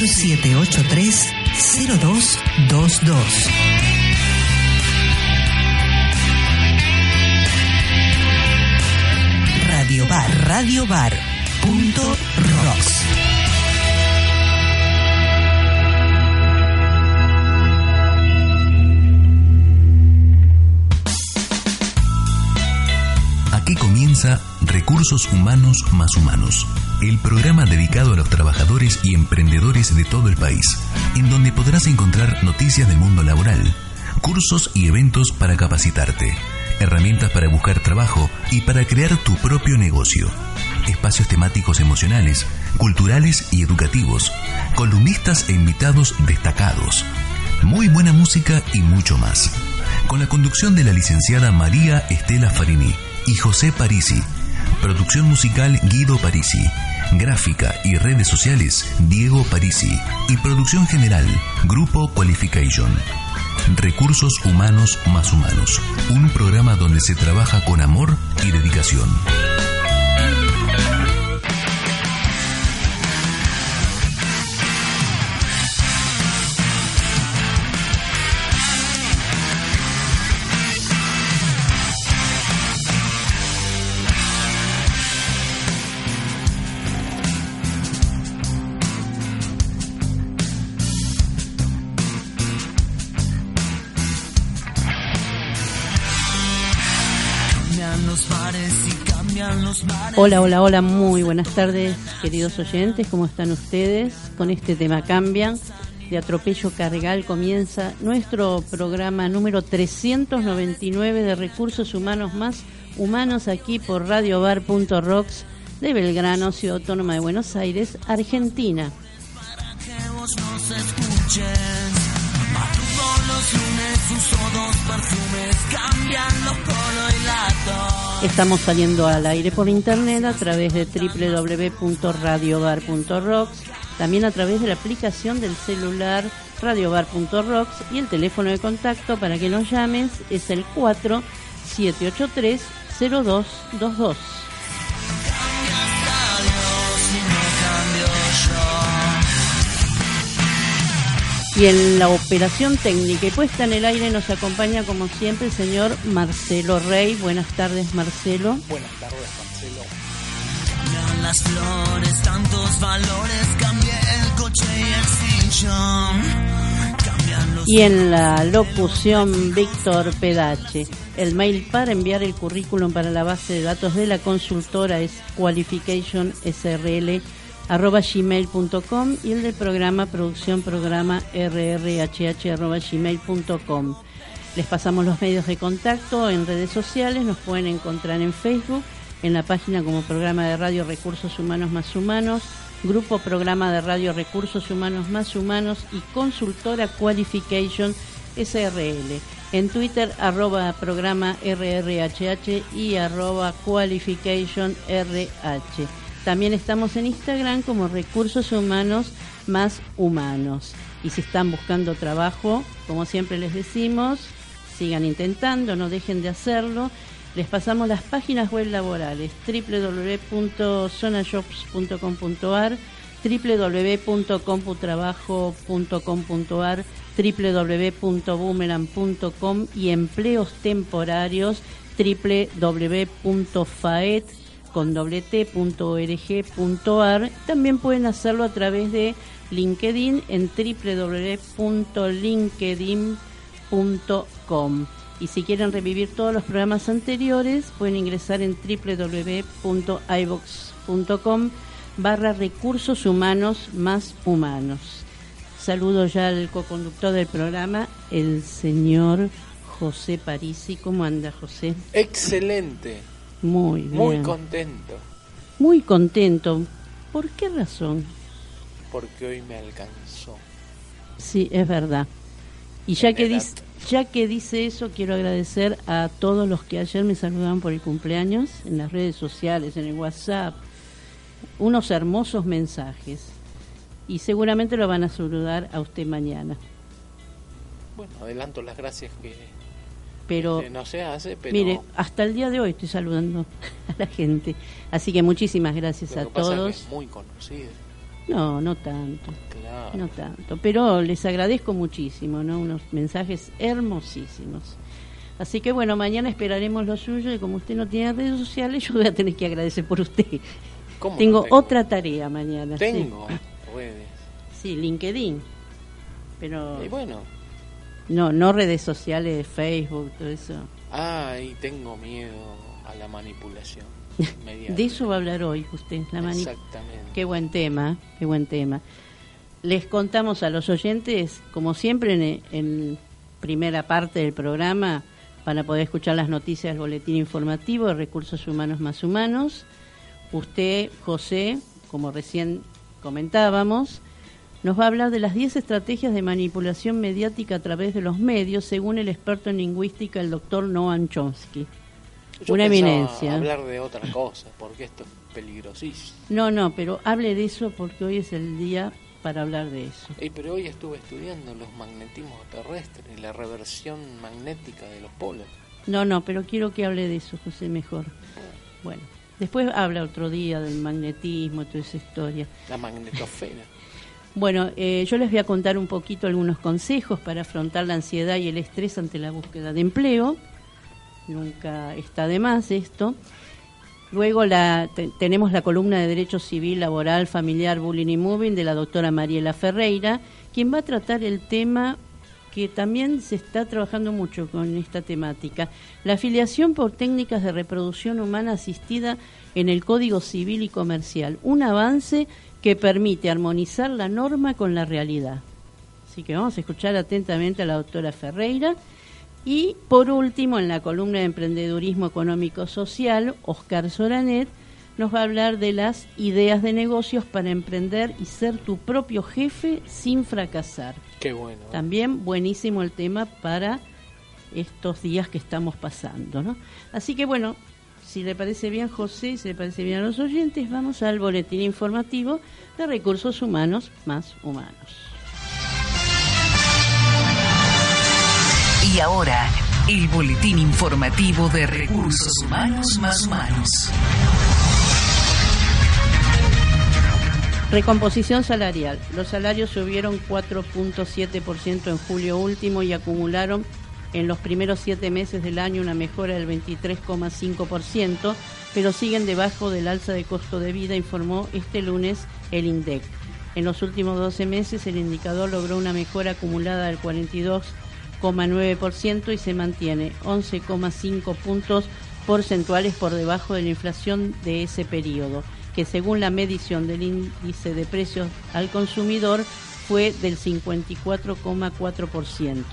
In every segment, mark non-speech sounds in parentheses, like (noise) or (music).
cuatro siete ocho tres cero dos dos dos. Radio Bar, Radio Bar. Punto rocks. Aquí comienza Recursos Humanos más Humanos, el programa dedicado a los trabajadores y emprendedores de todo el país, en donde podrás encontrar noticias del mundo laboral, cursos y eventos para capacitarte, herramientas para buscar trabajo y para crear tu propio negocio, espacios temáticos emocionales, culturales y educativos, columnistas e invitados destacados, muy buena música y mucho más. Con la conducción de la licenciada María Estela Farini y José Parisi. Producción musical Guido Parisi. Gráfica y redes sociales Diego Parisi. Y producción general Grupo Qualification. Recursos Humanos más Humanos. Un programa donde se trabaja con amor y dedicación. Hola, hola, hola, muy buenas tardes, queridos oyentes, ¿cómo están ustedes? Con este tema cambian. De atropello cargal comienza nuestro programa número 399 de recursos humanos más humanos aquí por radiobar.rocks de Belgrano, Ciudad Autónoma de Buenos Aires, Argentina. Para que vos nos escuches. Lunes, perfumes, cambian los color y la tos. Estamos saliendo al aire por internet a través de www.radiobar.rocks, también a través de la aplicación del celular radiobar.rocks y el teléfono de contacto para que nos llames es el 4783 0222. Y en la operación técnica y puesta en el aire nos acompaña como siempre el señor Marcelo Rey. Buenas tardes Marcelo. Buenas tardes, Marcelo. Cambian las flores, tantos valores, cambié el coche y los Y en la locución Víctor Pedache. El mail para enviar el currículum para la base de datos de la consultora es qualificationsrl arroba gmail.com y el del programa producción programa rrhh arroba gmail.com. Les pasamos los medios de contacto en redes sociales, nos pueden encontrar en Facebook, en la página como programa de radio Recursos Humanos más Humanos, grupo programa de radio Recursos Humanos más Humanos y consultora Qualification SRL. En Twitter, arroba programa RRHH y arroba Qualification RH. También estamos en Instagram como Recursos Humanos más Humanos. Y si están buscando trabajo, como siempre les decimos, sigan intentando, no dejen de hacerlo. Les pasamos las páginas web laborales www.zonajobs.com.ar www.computrabajo.com.ar www.boomerang.com y empleos temporarios www.faet con t.org.ar. También pueden hacerlo a través de LinkedIn en www.linkedin.com. Y si quieren revivir todos los programas anteriores, pueden ingresar en www.ibox.com barra recursos humanos más humanos. Saludo ya al co-conductor del programa, el señor José Parisi. ¿Cómo anda, José? Excelente, Muy bien. muy contento. Muy contento. ¿Por qué razón? porque hoy me alcanzó. Sí, es verdad. Y ya que, dice, ya que dice eso, quiero agradecer a todos los que ayer me saludaban por el cumpleaños en las redes sociales, en el WhatsApp. Unos hermosos mensajes. Y seguramente lo van a saludar a usted mañana. Bueno, adelanto las gracias que, Pero, no se hace, pero mire, hasta el día de hoy estoy saludando (laughs) a la gente. Así que muchísimas gracias lo a que pasa es que todos. es muy conocido. No, no tanto. Claro. No tanto, pero les agradezco muchísimo, ¿no? Unos mensajes hermosísimos. Así que bueno, mañana esperaremos lo suyo y como usted no tiene redes sociales, (laughs) yo voy a tener que agradecer por usted. ¿Cómo no Tengo otra tarea mañana. sí. Tengo redes. Sí, LinkedIn. Pero Y bueno, no, no redes sociales, Facebook, todo eso. ah, y tengo miedo a la manipulación. (laughs) mediática. De eso va a hablar hoy usted, la Exactamente. Qué buen tema, qué buen tema. Les contamos a los oyentes, como siempre en, en primera parte del programa, para poder escuchar las noticias del Boletín Informativo de Recursos Humanos Más Humanos. Usted, José, como recién comentábamos, nos va a hablar de las 10 estrategias de manipulación mediática a través de los medios, según el experto en lingüística, el doctor Noam Chomsky. Yo Una eminencia. hablar de otra cosa, porque esto es peligrosísimo. No, no, pero hable de eso porque hoy es el día para hablar de eso. Ey, pero hoy estuve estudiando los magnetismos terrestres y la reversión magnética de los polos. No, no, pero quiero que hable de eso, José, mejor. Bueno, después habla otro día del magnetismo, toda esa historia. La magnetosfera. Bueno, eh, yo les voy a contar un poquito algunos consejos para afrontar la ansiedad y el estrés ante la búsqueda de empleo. Nunca está de más esto. Luego la, te- tenemos la columna de Derecho Civil, Laboral, Familiar, Bullying y Moving de la doctora Mariela Ferreira, quien va a tratar el tema que también se está trabajando mucho con esta temática, la afiliación por técnicas de reproducción humana asistida en el Código Civil y Comercial, un avance que permite armonizar la norma con la realidad. Así que vamos a escuchar atentamente a la doctora Ferreira. Y por último, en la columna de emprendedurismo económico social, Oscar Soranet nos va a hablar de las ideas de negocios para emprender y ser tu propio jefe sin fracasar. Qué bueno. También buenísimo el tema para estos días que estamos pasando, ¿no? Así que bueno, si le parece bien José, si le parece bien a los oyentes, vamos al boletín informativo de recursos humanos más humanos. Y ahora, el boletín informativo de Recursos Humanos Más Humanos. Recomposición salarial. Los salarios subieron 4.7% en julio último y acumularon en los primeros siete meses del año una mejora del 23,5%, pero siguen debajo del alza de costo de vida, informó este lunes el INDEC. En los últimos 12 meses el indicador logró una mejora acumulada del 42,9% y se mantiene 11,5 puntos porcentuales por debajo de la inflación de ese periodo, que según la medición del índice de precios al consumidor fue del 54,4%.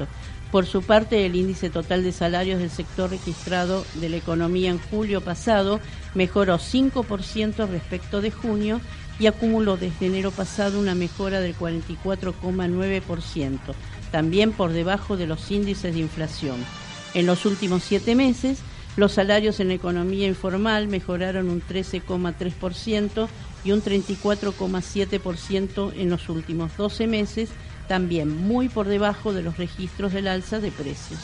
Por su parte, el índice total de salarios del sector registrado de la economía en julio pasado mejoró 5% respecto de junio y acumuló desde enero pasado una mejora del 44,9%, también por debajo de los índices de inflación. En los últimos siete meses, los salarios en economía informal mejoraron un 13,3% y un 34,7% en los últimos 12 meses, también muy por debajo de los registros del alza de precios.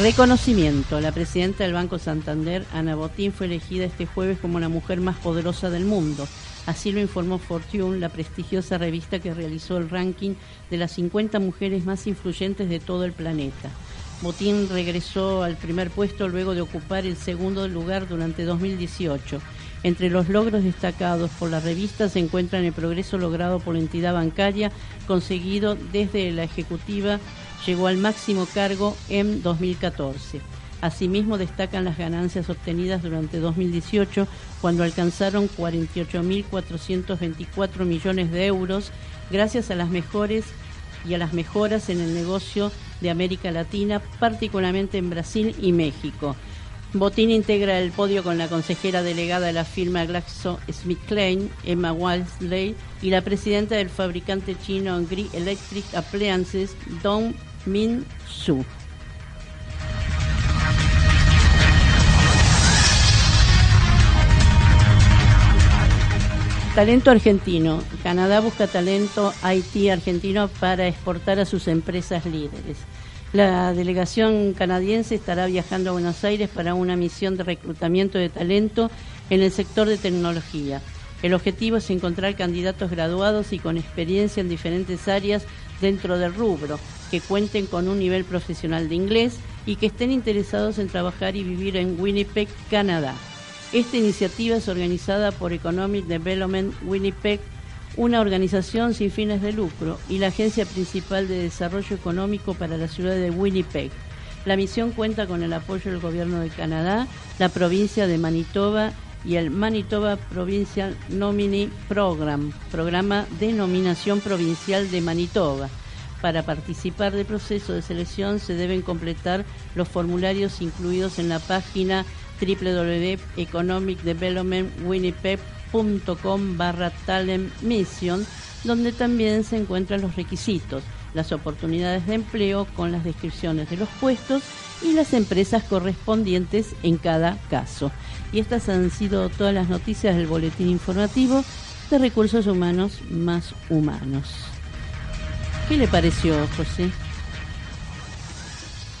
Reconocimiento. La presidenta del Banco Santander, Ana Botín, fue elegida este jueves como la mujer más poderosa del mundo. Así lo informó Fortune, la prestigiosa revista que realizó el ranking de las 50 mujeres más influyentes de todo el planeta. Botín regresó al primer puesto luego de ocupar el segundo lugar durante 2018. Entre los logros destacados por la revista se encuentran el progreso logrado por la entidad bancaria conseguido desde la ejecutiva llegó al máximo cargo en 2014. Asimismo, destacan las ganancias obtenidas durante 2018, cuando alcanzaron 48.424 millones de euros, gracias a las mejores y a las mejoras en el negocio de América Latina, particularmente en Brasil y México. Botín integra el podio con la consejera delegada de la firma GlaxoSmithKline, Emma Walsley, y la presidenta del fabricante chino Gree Electric Appliances, Dong Min Su. Talento argentino. Canadá busca talento IT argentino para exportar a sus empresas líderes. La delegación canadiense estará viajando a Buenos Aires para una misión de reclutamiento de talento en el sector de tecnología. El objetivo es encontrar candidatos graduados y con experiencia en diferentes áreas dentro del rubro, que cuenten con un nivel profesional de inglés y que estén interesados en trabajar y vivir en Winnipeg, Canadá. Esta iniciativa es organizada por Economic Development Winnipeg, una organización sin fines de lucro, y la Agencia Principal de Desarrollo Económico para la ciudad de Winnipeg. La misión cuenta con el apoyo del Gobierno de Canadá, la provincia de Manitoba y el Manitoba Provincial Nominee Program, programa de nominación provincial de Manitoba. Para participar del proceso de selección se deben completar los formularios incluidos en la página www.economicdevelopmentwinnipeg.com barra talent mission, donde también se encuentran los requisitos, las oportunidades de empleo con las descripciones de los puestos y las empresas correspondientes en cada caso. Y estas han sido todas las noticias del boletín informativo de recursos humanos más humanos. ¿Qué le pareció, José?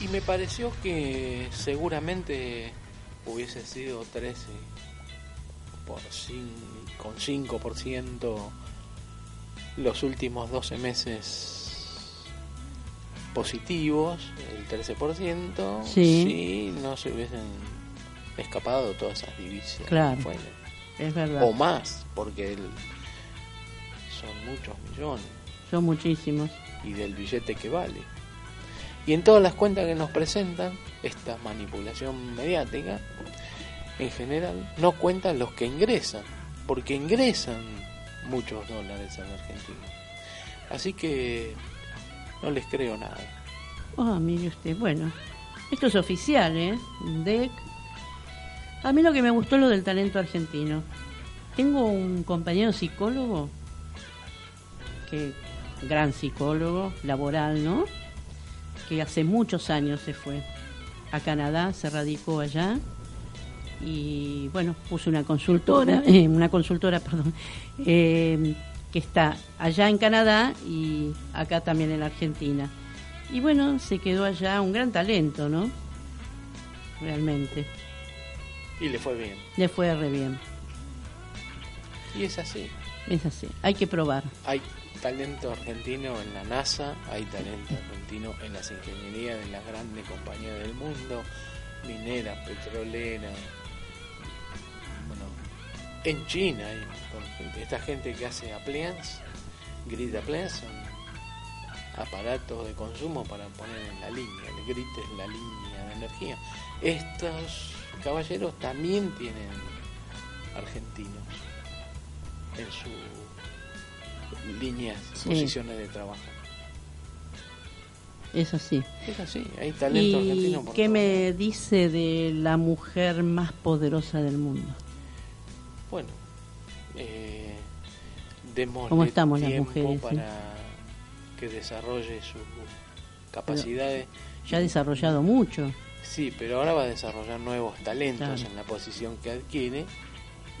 Y me pareció que seguramente hubiese sido 13 por con 5% los últimos 12 meses positivos, el 13%, Sí. si no se hubiesen escapado todas esas divisiones. Claro. Bueno, Es verdad. o más, porque el- son muchos millones Son muchísimos. y del billete que vale. Y en todas las cuentas que nos presentan, esta manipulación mediática, en general, no cuentan los que ingresan, porque ingresan muchos dólares la Argentina. Así que no les creo nada. Ah, mire usted, bueno, esto es oficial, ¿eh? A mí lo que me gustó lo del talento argentino. Tengo un compañero psicólogo, que gran psicólogo, laboral, ¿no? Que hace muchos años se fue a Canadá, se radicó allá y bueno, puso una consultora, (laughs) eh, una consultora, perdón, eh, que está allá en Canadá y acá también en la Argentina. Y bueno, se quedó allá un gran talento, ¿no? Realmente. Y le fue bien. Le fue re bien. Y es así. Es así. Hay que probar. Hay talento argentino en la NASA, hay talento argentino en las ingenierías de las grandes compañías del mundo, minera, petrolera. Bueno, en China hay esta gente que hace appliance, grid appliance, son aparatos de consumo para poner en la línea, el grid es la línea de energía. Estos caballeros también tienen argentinos en su líneas, Sí. posiciones de trabajo. Es así. Es así, hay talento ¿Y argentino. por qué me dice de la mujer más poderosa del mundo? Bueno, eh, démosle ¿Cómo estamos las mujeres, sí? para que desarrolle sus capacidades. Ya ha desarrollado mucho. Sí, pero ahora va a desarrollar nuevos talentos Claro. en la posición que adquiere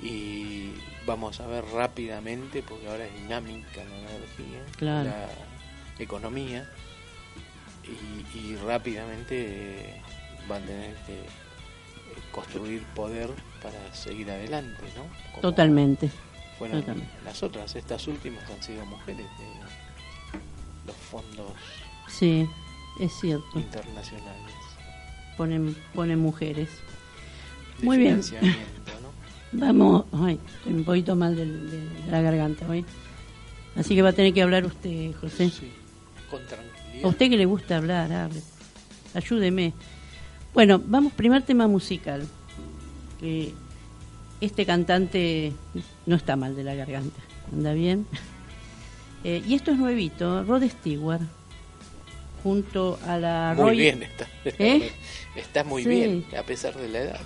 y vamos a ver rápidamente, porque ahora es dinámica la energía, Claro. la economía, y, y rápidamente eh, van a tener que eh, construir poder para seguir adelante, ¿no? Como Totalmente. Fueron totalmente. las otras, estas últimas han sido mujeres de los fondos Sí, es cierto. internacionales. Ponen, ponen mujeres. de Muy bien. Vamos, ay, estoy un poquito mal de, la garganta hoy. Así que va a tener que hablar usted, José. Sí, con tranquilidad. A usted que le gusta hablar, hable. Ayúdeme. Bueno, vamos, primer tema musical. Que este cantante no está mal de la garganta. ¿Anda bien? (laughs) Eh, y esto es nuevito, Rod Stewart, junto a la... Muy bien está. ¿Eh? (laughs) Está muy bien, a pesar de la edad.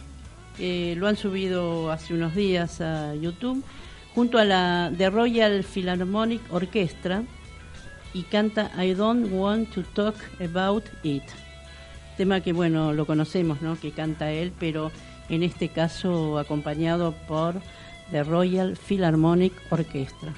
Eh, lo han subido hace unos días a YouTube, junto a la The Royal Philharmonic Orchestra y canta I Don't Want to Talk About It. Tema que, bueno, lo conocemos, ¿no? Que canta él, pero en este caso acompañado por The Royal Philharmonic Orchestra.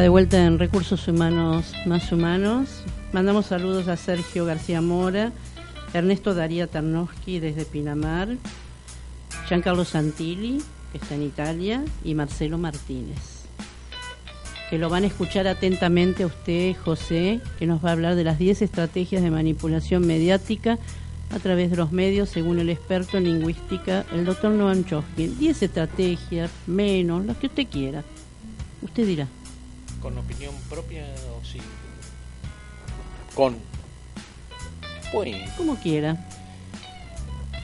De vuelta en Recursos Humanos Más Humanos. Mandamos saludos a Sergio García Mora, Ernesto Daría Tarnowski desde Pinamar, Giancarlo Santilli, que está en Italia, y Marcelo Martínez. Que lo van a escuchar atentamente a usted, José, que nos va a hablar de las 10 estrategias de manipulación mediática a través de los medios, según el experto en lingüística, el doctor Noam Chomsky. 10 estrategias, menos, las que usted quiera. Usted dirá. ¿Con opinión propia o sin? Con. Bueno, Como quiera.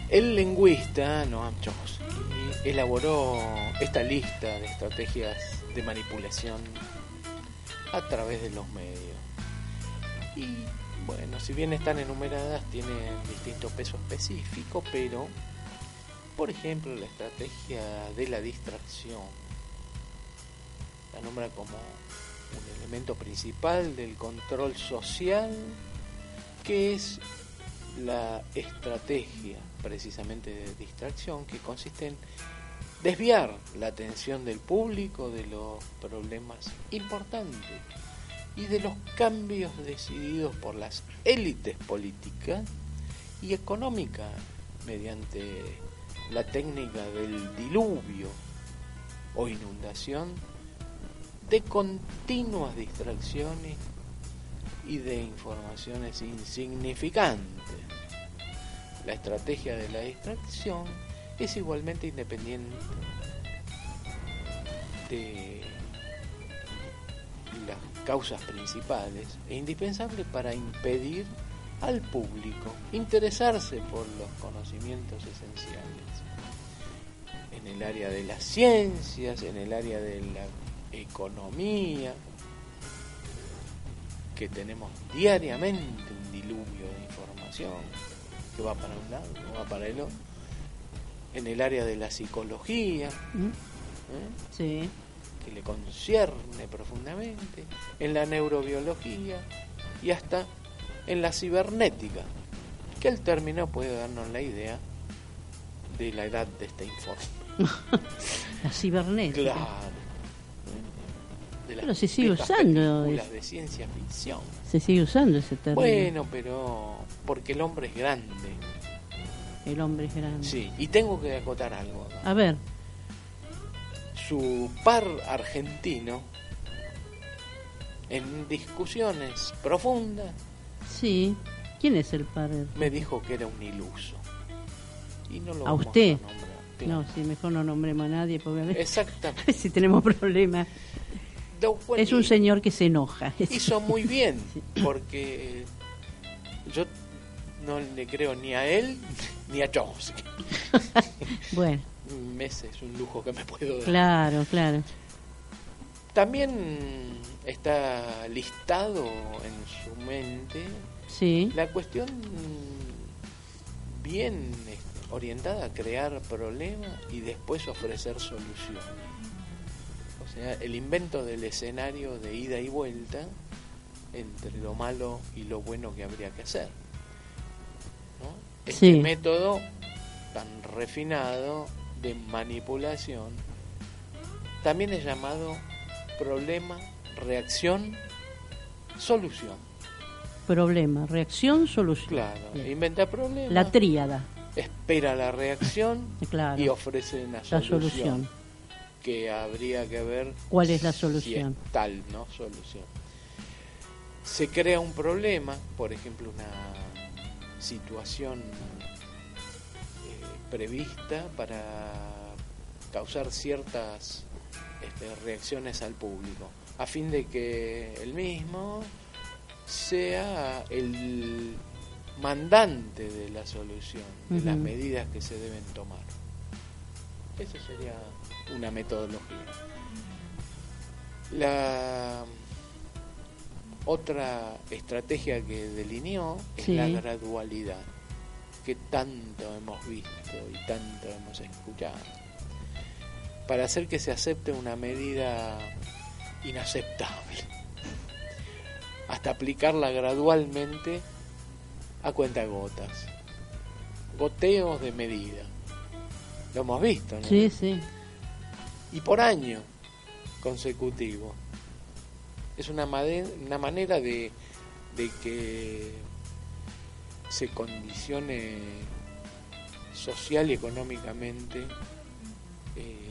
el lingüista Noam Chomsky elaboró esta lista de estrategias de manipulación a través de los medios. Y bueno, si bien están enumeradas, tienen distinto peso específico, pero, por ejemplo, la estrategia de la distracción la nombra como elemento principal del control social, que es la estrategia precisamente de distracción, que consiste en desviar la atención del público de los problemas importantes y de los cambios decididos por las élites políticas y económicas mediante la técnica del diluvio o inundación de continuas distracciones y de informaciones insignificantes. La estrategia de la distracción es igualmente independiente de las causas principales e indispensable para impedir al público interesarse por los conocimientos esenciales en el área de las ciencias, en el área de la economía, que tenemos diariamente un diluvio de información que va para un lado, va para el otro, en el área de la psicología, ¿Mm? ¿eh? Sí. que le concierne profundamente, en la neurobiología y hasta en la cibernética, que el término puede darnos la idea de la edad de este informe. (laughs) La cibernética. Claro. De las Pero se sigue usando películas de ciencia ficción. Se sigue usando ese término. Bueno, pero porque el hombre es grande. El hombre es grande. Sí, y tengo que acotar algo. A ver, Su par argentino, en discusiones profundas, sí. ¿Quién es el padre? me dijo que era un iluso. Y no lo ¿A vamos usted? a nombrar. Claro. No, sí, mejor no nombremos a nadie porque Exactamente. (laughs) si tenemos problemas. Es un señor que se enoja. hizo muy (laughs) bien, porque yo no le creo ni a él ni a Chomsky. (laughs) Bueno, Ese es un lujo que me puedo dar. claro, claro. También está listado en su mente Sí, la cuestión bien eh, orientada a crear problemas y después ofrecer soluciones. Sea, el invento del escenario de ida y vuelta entre lo malo y lo bueno que habría que hacer. ¿no? Este Sí. método tan refinado de manipulación también es llamado problema, reacción, solución. problema, reacción, solución. Claro, Bien. inventa problemas, La tríada, espera la reacción (laughs) claro. y ofrece una La solución, solución. Que habría que ver ¿Cuál es la si solución? es tal, ¿no? Solución. Se crea un problema, por ejemplo, una situación eh, prevista para causar ciertas este, reacciones al público, a fin de que el mismo sea el mandante de la solución, de las medidas que se deben tomar. Eso sería una metodología. La otra estrategia que delineó es Sí. la gradualidad, que tanto hemos visto y tanto hemos escuchado, para hacer que se acepte una medida inaceptable, hasta aplicarla gradualmente a cuentagotas, goteos de medida. Lo hemos visto, ¿no? Sí, sí. Y por año consecutivo. Es una, una manera de, de que se condicione social y económicamente. eh,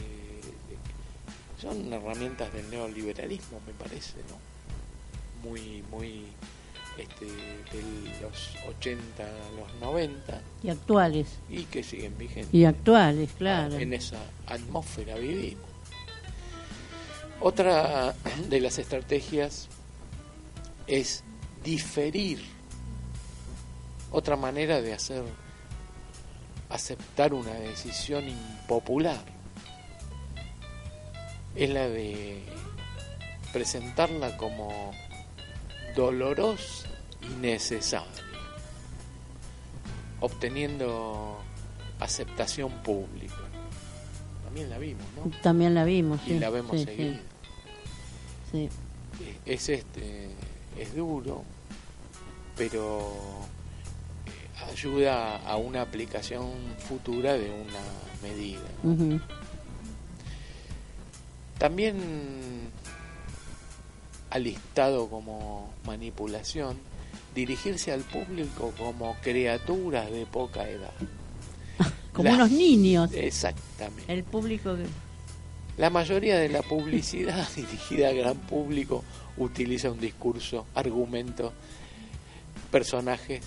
son herramientas del neoliberalismo, me parece, ¿no? Muy, muy este, de los 80 a los 90 Y actuales. y que siguen vigentes. Y actuales, claro. En esa atmósfera vivimos. Otra de las estrategias es diferir. Otra manera de hacer aceptar una decisión impopular es la de presentarla como dolorosa y necesaria, obteniendo aceptación pública. También la vimos, ¿no? También la vimos. Y la vemos sí, seguido. sí, Es este, es duro, pero eh, ayuda a una aplicación futura de una medida. sí. Ujú. También alistado como manipulación, dirigirse al público como criaturas de poca edad. (laughs) Como La- unos niños. Exactamente. El público que... La mayoría de la publicidad (laughs) dirigida al gran público utiliza un discurso, argumento, personajes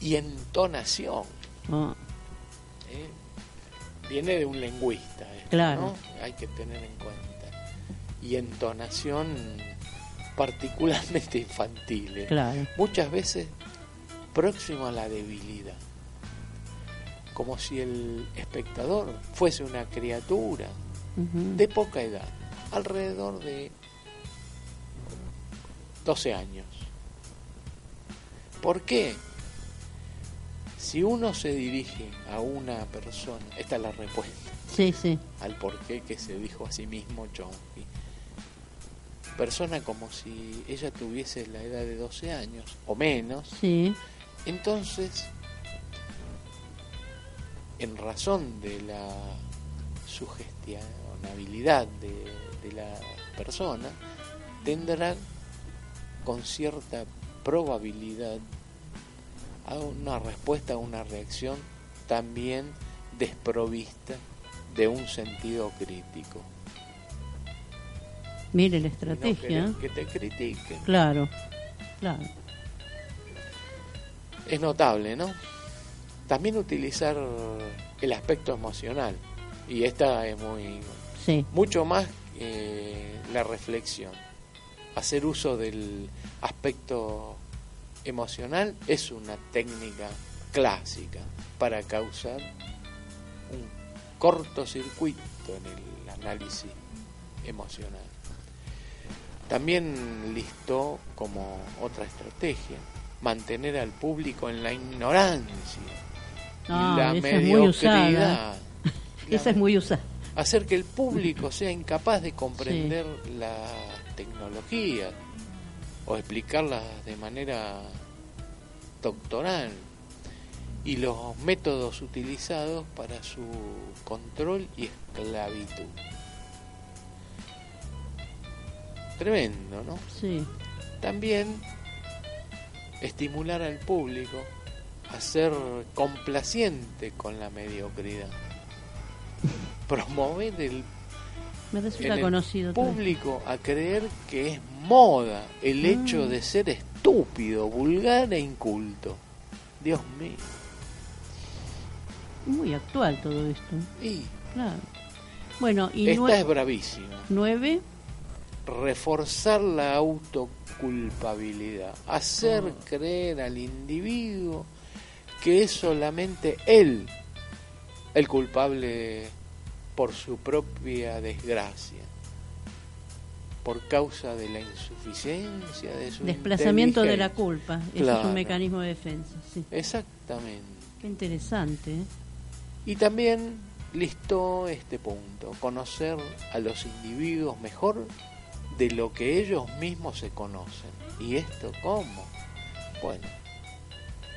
y entonación. oh, ¿eh? Viene de un lingüista, esto, Claro. ¿no? Hay que tener en cuenta. Y entonación particularmente (laughs) infantil. ¿eh? claro. Muchas veces próximo a la debilidad. Como si el espectador fuese una criatura De poca edad, alrededor de 12 años. ¿Por qué? Si uno se dirige a una persona, esta es la respuesta Sí, sí. al porqué que se dijo a sí mismo Chomsky. Persona como si ella tuviese la edad de 12 años o menos, Sí. entonces, en razón de la sugestionabilidad de, de la persona, tendrá con cierta probabilidad a una respuesta, a una reacción también desprovista de un sentido crítico. Mire la no estrategia. que te critiquen. Claro. Claro. Es notable, ¿no? También utilizar el aspecto emocional. Y esta es muy Sí. mucho más eh, la reflexión. Hacer uso del aspecto emocional es una técnica clásica para causar un cortocircuito en el análisis emocional. También listó como otra estrategia mantener al público en la ignorancia Ah, y la esa es muy usada. mediocridad. (laughs) Esa es muy usada. Hacer que el público (laughs) sea incapaz de comprender la tecnología o explicarlas de manera doctoral y los métodos utilizados para su control y esclavitud. Tremendo, ¿no? Sí. También estimular al público a ser complaciente con la mediocridad. (laughs) Promover el Me resulta en conocido. público a creer que es moda el hecho Mm. de ser estúpido, vulgar e inculto. Dios mío. Muy actual todo esto. Y Claro. Bueno, y esta es bravísima. nueve. Reforzar la autoculpabilidad. Hacer Oh. creer al individuo que es solamente él el culpable por su propia desgracia. Por causa de la insuficiencia de su Desplazamiento de la culpa. Ese es un mecanismo de defensa. Sí. Exactamente. Qué interesante. ¿eh? Y también listó este punto, conocer a los individuos mejor de lo que ellos mismos se conocen. ¿Y esto cómo? Bueno,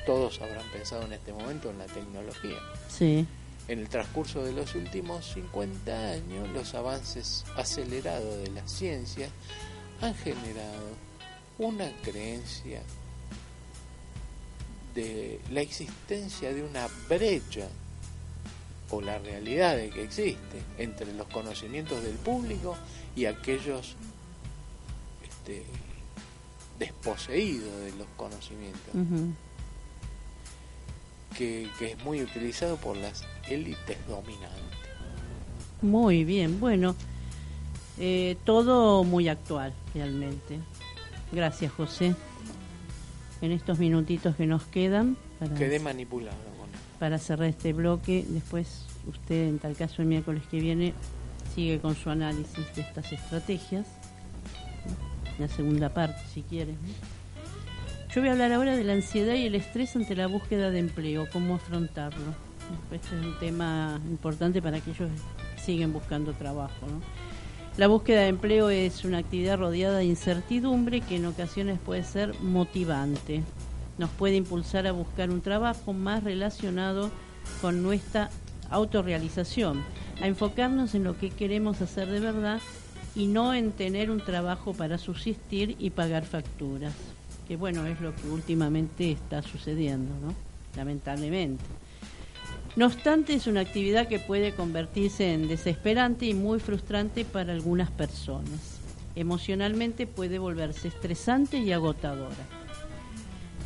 todos habrán pensado en este momento en la tecnología. Sí. En el transcurso de los últimos 50 años, los avances acelerados de la ciencia han generado una creencia de la existencia de una brecha o la realidad de que existe entre los conocimientos del público y aquellos este, desposeídos de los conocimientos. Que, que es muy utilizado por las élites dominantes. Muy bien, bueno, eh, todo muy actual realmente. Gracias, José. En estos minutitos que nos quedan para, Quedé manipulado para cerrar este bloque, después usted, en tal caso el miércoles que viene, sigue con su análisis de estas estrategias. La segunda parte, si quiere. Yo voy a hablar ahora de la ansiedad y el estrés ante la búsqueda de empleo, cómo afrontarlo. Este es un tema importante para aquellos que siguen buscando trabajo. La búsqueda de empleo es una actividad rodeada de incertidumbre que en ocasiones puede ser motivante. Nos puede impulsar a buscar un trabajo más relacionado con nuestra autorrealización, a enfocarnos en lo que queremos hacer de verdad y no en tener un trabajo para subsistir y pagar facturas, que bueno, es lo que últimamente está sucediendo, ¿no? Lamentablemente. No obstante, es una actividad que puede convertirse en desesperante y muy frustrante para algunas personas. Emocionalmente puede volverse estresante y agotadora.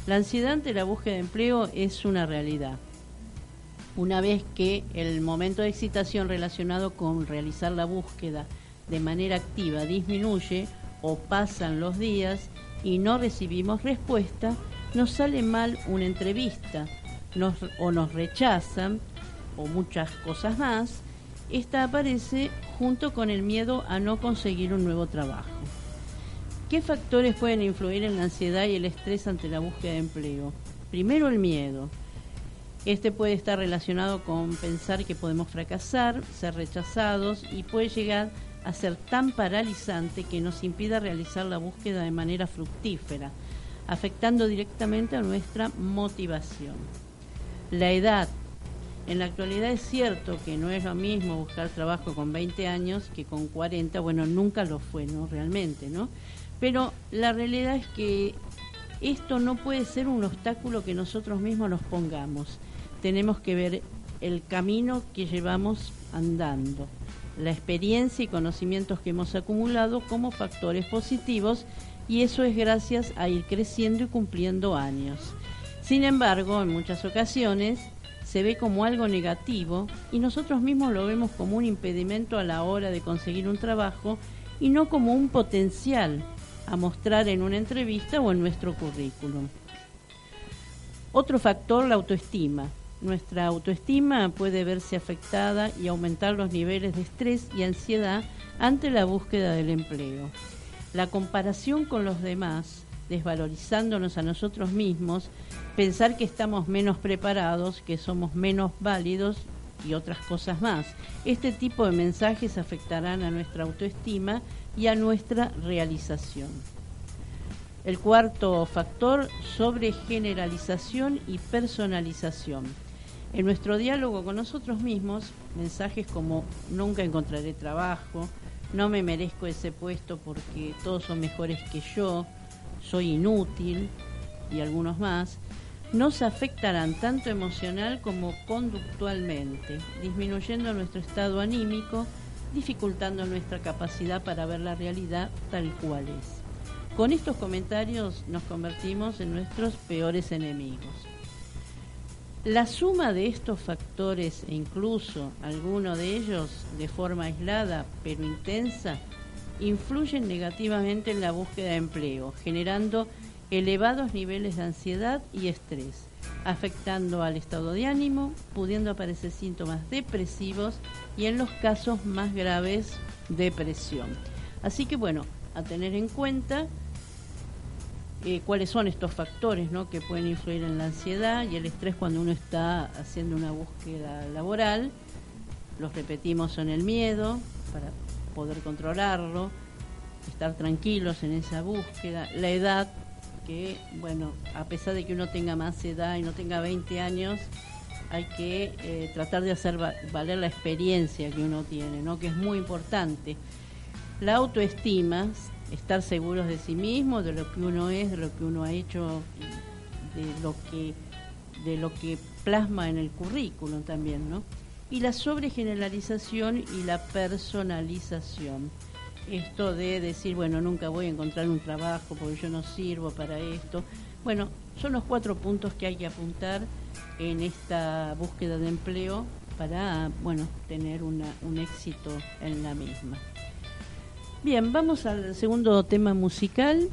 La ansiedad ante la búsqueda de empleo es una realidad. Una vez que el momento de excitación relacionado con realizar la búsqueda de manera activa disminuye o pasan los días y no recibimos respuesta, nos sale mal una entrevista nos, o nos rechazan o muchas cosas más, esta aparece junto con el miedo a no conseguir un nuevo trabajo. ¿Qué factores pueden influir en la ansiedad y el estrés ante la búsqueda de empleo? Primero el miedo. Este puede estar relacionado con pensar que podemos fracasar, ser rechazados y puede llegar a ser tan paralizante que nos impida realizar la búsqueda de manera fructífera, afectando directamente a nuestra motivación. La edad. En la actualidad es cierto que no es lo mismo buscar trabajo con 20 años que con 40, bueno, nunca lo fue, ¿no? Realmente, ¿no? Pero la realidad es que esto no puede ser un obstáculo que nosotros mismos nos pongamos. Tenemos que ver el camino que llevamos andando, la experiencia y conocimientos que hemos acumulado como factores positivos y eso es gracias a ir creciendo y cumpliendo años. Sin embargo, en muchas ocasiones se ve como algo negativo y nosotros mismos lo vemos como un impedimento a la hora de conseguir un trabajo y no como un potencial a mostrar en una entrevista o en nuestro currículum. Otro factor, la autoestima. Nuestra autoestima puede verse afectada y aumentar los niveles de estrés y ansiedad ante la búsqueda del empleo. La comparación con los demás, desvalorizándonos a nosotros mismos, pensar que estamos menos preparados, que somos menos válidos y otras cosas más. Este tipo de mensajes afectarán a nuestra autoestima y a nuestra realización. El cuarto factor, sobre generalización y personalización. En nuestro diálogo con nosotros mismos, mensajes como nunca encontraré trabajo, no me merezco ese puesto porque todos son mejores que yo, soy inútil y algunos más, nos afectarán tanto emocional como conductualmente, disminuyendo nuestro estado anímico, dificultando nuestra capacidad para ver la realidad tal cual es. Con estos comentarios nos convertimos en nuestros peores enemigos. La suma de estos factores e incluso alguno de ellos de forma aislada pero intensa influyen negativamente en la búsqueda de empleo, generando elevados niveles de ansiedad y estrés, afectando al estado de ánimo, pudiendo aparecer síntomas depresivos y en los casos más graves depresión. Así que bueno, a tener en cuenta eh, cuáles son estos factores ¿no? que pueden influir en la ansiedad y el estrés cuando uno está haciendo una búsqueda laboral. Los repetimos son el miedo para poder controlarlo, estar tranquilos en esa búsqueda, la edad, que bueno, a pesar de que uno tenga más edad y no tenga 20 años, hay que eh, tratar de hacer va valer la experiencia que uno tiene, ¿no? que es muy importante. La autoestima estar seguros de sí mismo, de lo que uno es, de lo que uno ha hecho, de lo que de lo que plasma en el currículum también, ¿no? Y la sobregeneralización y la personalización. Esto de decir, bueno, nunca voy a encontrar un trabajo porque yo no sirvo para esto. Bueno, son los cuatro puntos que hay que apuntar en esta búsqueda de empleo para, bueno, tener una, un éxito en la misma. Bien, vamos al segundo tema musical.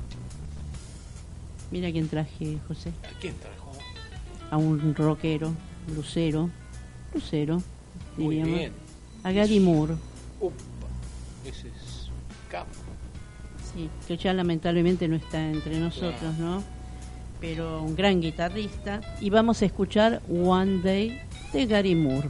Mira quién traje, José. ¿A quién trajo? A un rockero, blusero, blusero, Muy diríamos. bien. A Gary Moore, Upa, ese es capo. sí, que ya lamentablemente no está entre nosotros, ¿no? Pero un gran guitarrista. Y vamos a escuchar One Day de Gary Moore.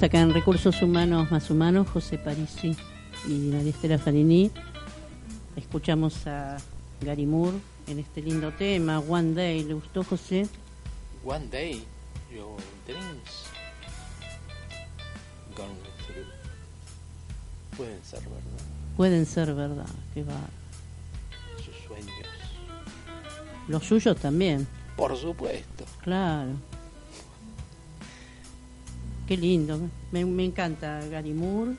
Acá en Recursos Humanos Más Humanos, José Parisi y María Estela Farini. Escuchamos a Gary Moore en este lindo tema, One Day. ¿Le gustó, José? One day your dreams gone through. Pueden ser verdad, Pueden ser verdad, que va. sus sueños. Los suyos también, Por supuesto. claro. Qué lindo, me, me encanta Gary Moore.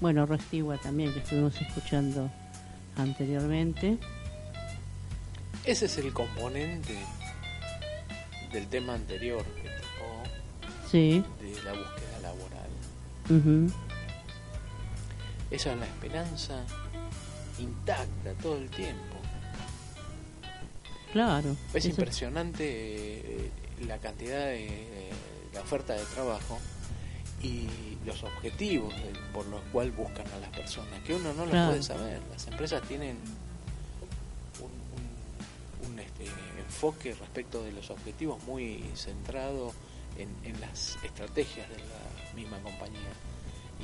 Bueno, Restigua también, que estuvimos escuchando anteriormente. Ese es el componente del tema anterior que tocó Sí. de la búsqueda laboral. Esa es la esperanza intacta todo el tiempo. Claro. Es impresionante eh, la cantidad de la oferta de trabajo y los objetivos por los cuales buscan a las personas, que uno no lo Claro. puede saber. Las empresas tienen un, un- un, este, enfoque respecto de los objetivos muy centrado en, en las estrategias de la misma compañía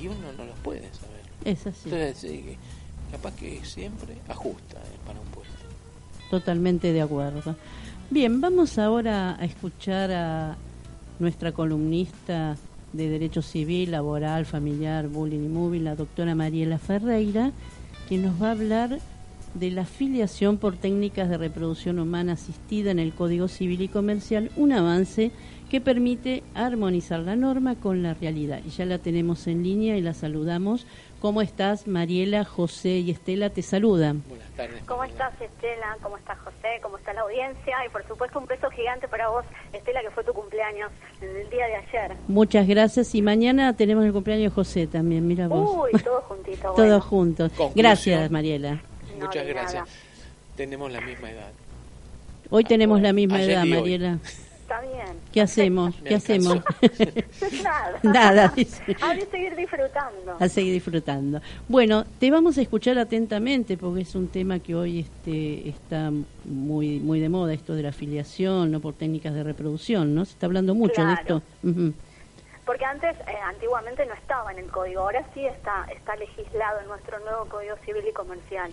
y uno no los puede saber. Es así. Entonces, que capaz que siempre ajusta eh, para un puesto. Totalmente de acuerdo. Bien, vamos ahora a escuchar a nuestra columnista de Derecho Civil, Laboral, Familiar, Bullying y Moving, la doctora Mariela Ferreira, quien nos va a hablar de la filiación por técnicas de reproducción humana asistida en el Código Civil y Comercial, un avance que permite armonizar la norma con la realidad. Y ya la tenemos en línea y la saludamos. ¿Cómo estás, Mariela, José y Estela? Te saludan. Buenas tardes. ¿Cómo Mariela. estás, Estela? ¿Cómo estás, José? ¿Cómo está la audiencia? Y por supuesto, un beso gigante para vos, Estela, que fue tu cumpleaños el día de ayer. Muchas gracias. Y mañana tenemos el cumpleaños de José también, mira vos. Uy, (laughs) todo juntito. Todos bueno. juntos. Conclusión. Gracias, Mariela. No, Muchas gracias. nada. Tenemos la misma edad. Hoy tenemos la misma Ayer edad. Mariela. (laughs) Está bien. ¿Qué hacemos? ¿Qué hacemos? (laughs) Nada. (laughs) Nada, dice. (laughs) Que seguir disfrutando. a seguir disfrutando. Bueno, te vamos a escuchar atentamente porque es un tema que hoy este, está muy muy de moda, esto de la afiliación, no por técnicas de reproducción, ¿no? Se está hablando mucho de esto. Porque antes, eh, antiguamente no estaba en el código, ahora sí está, está legislado en nuestro nuevo Código Civil y Comercial.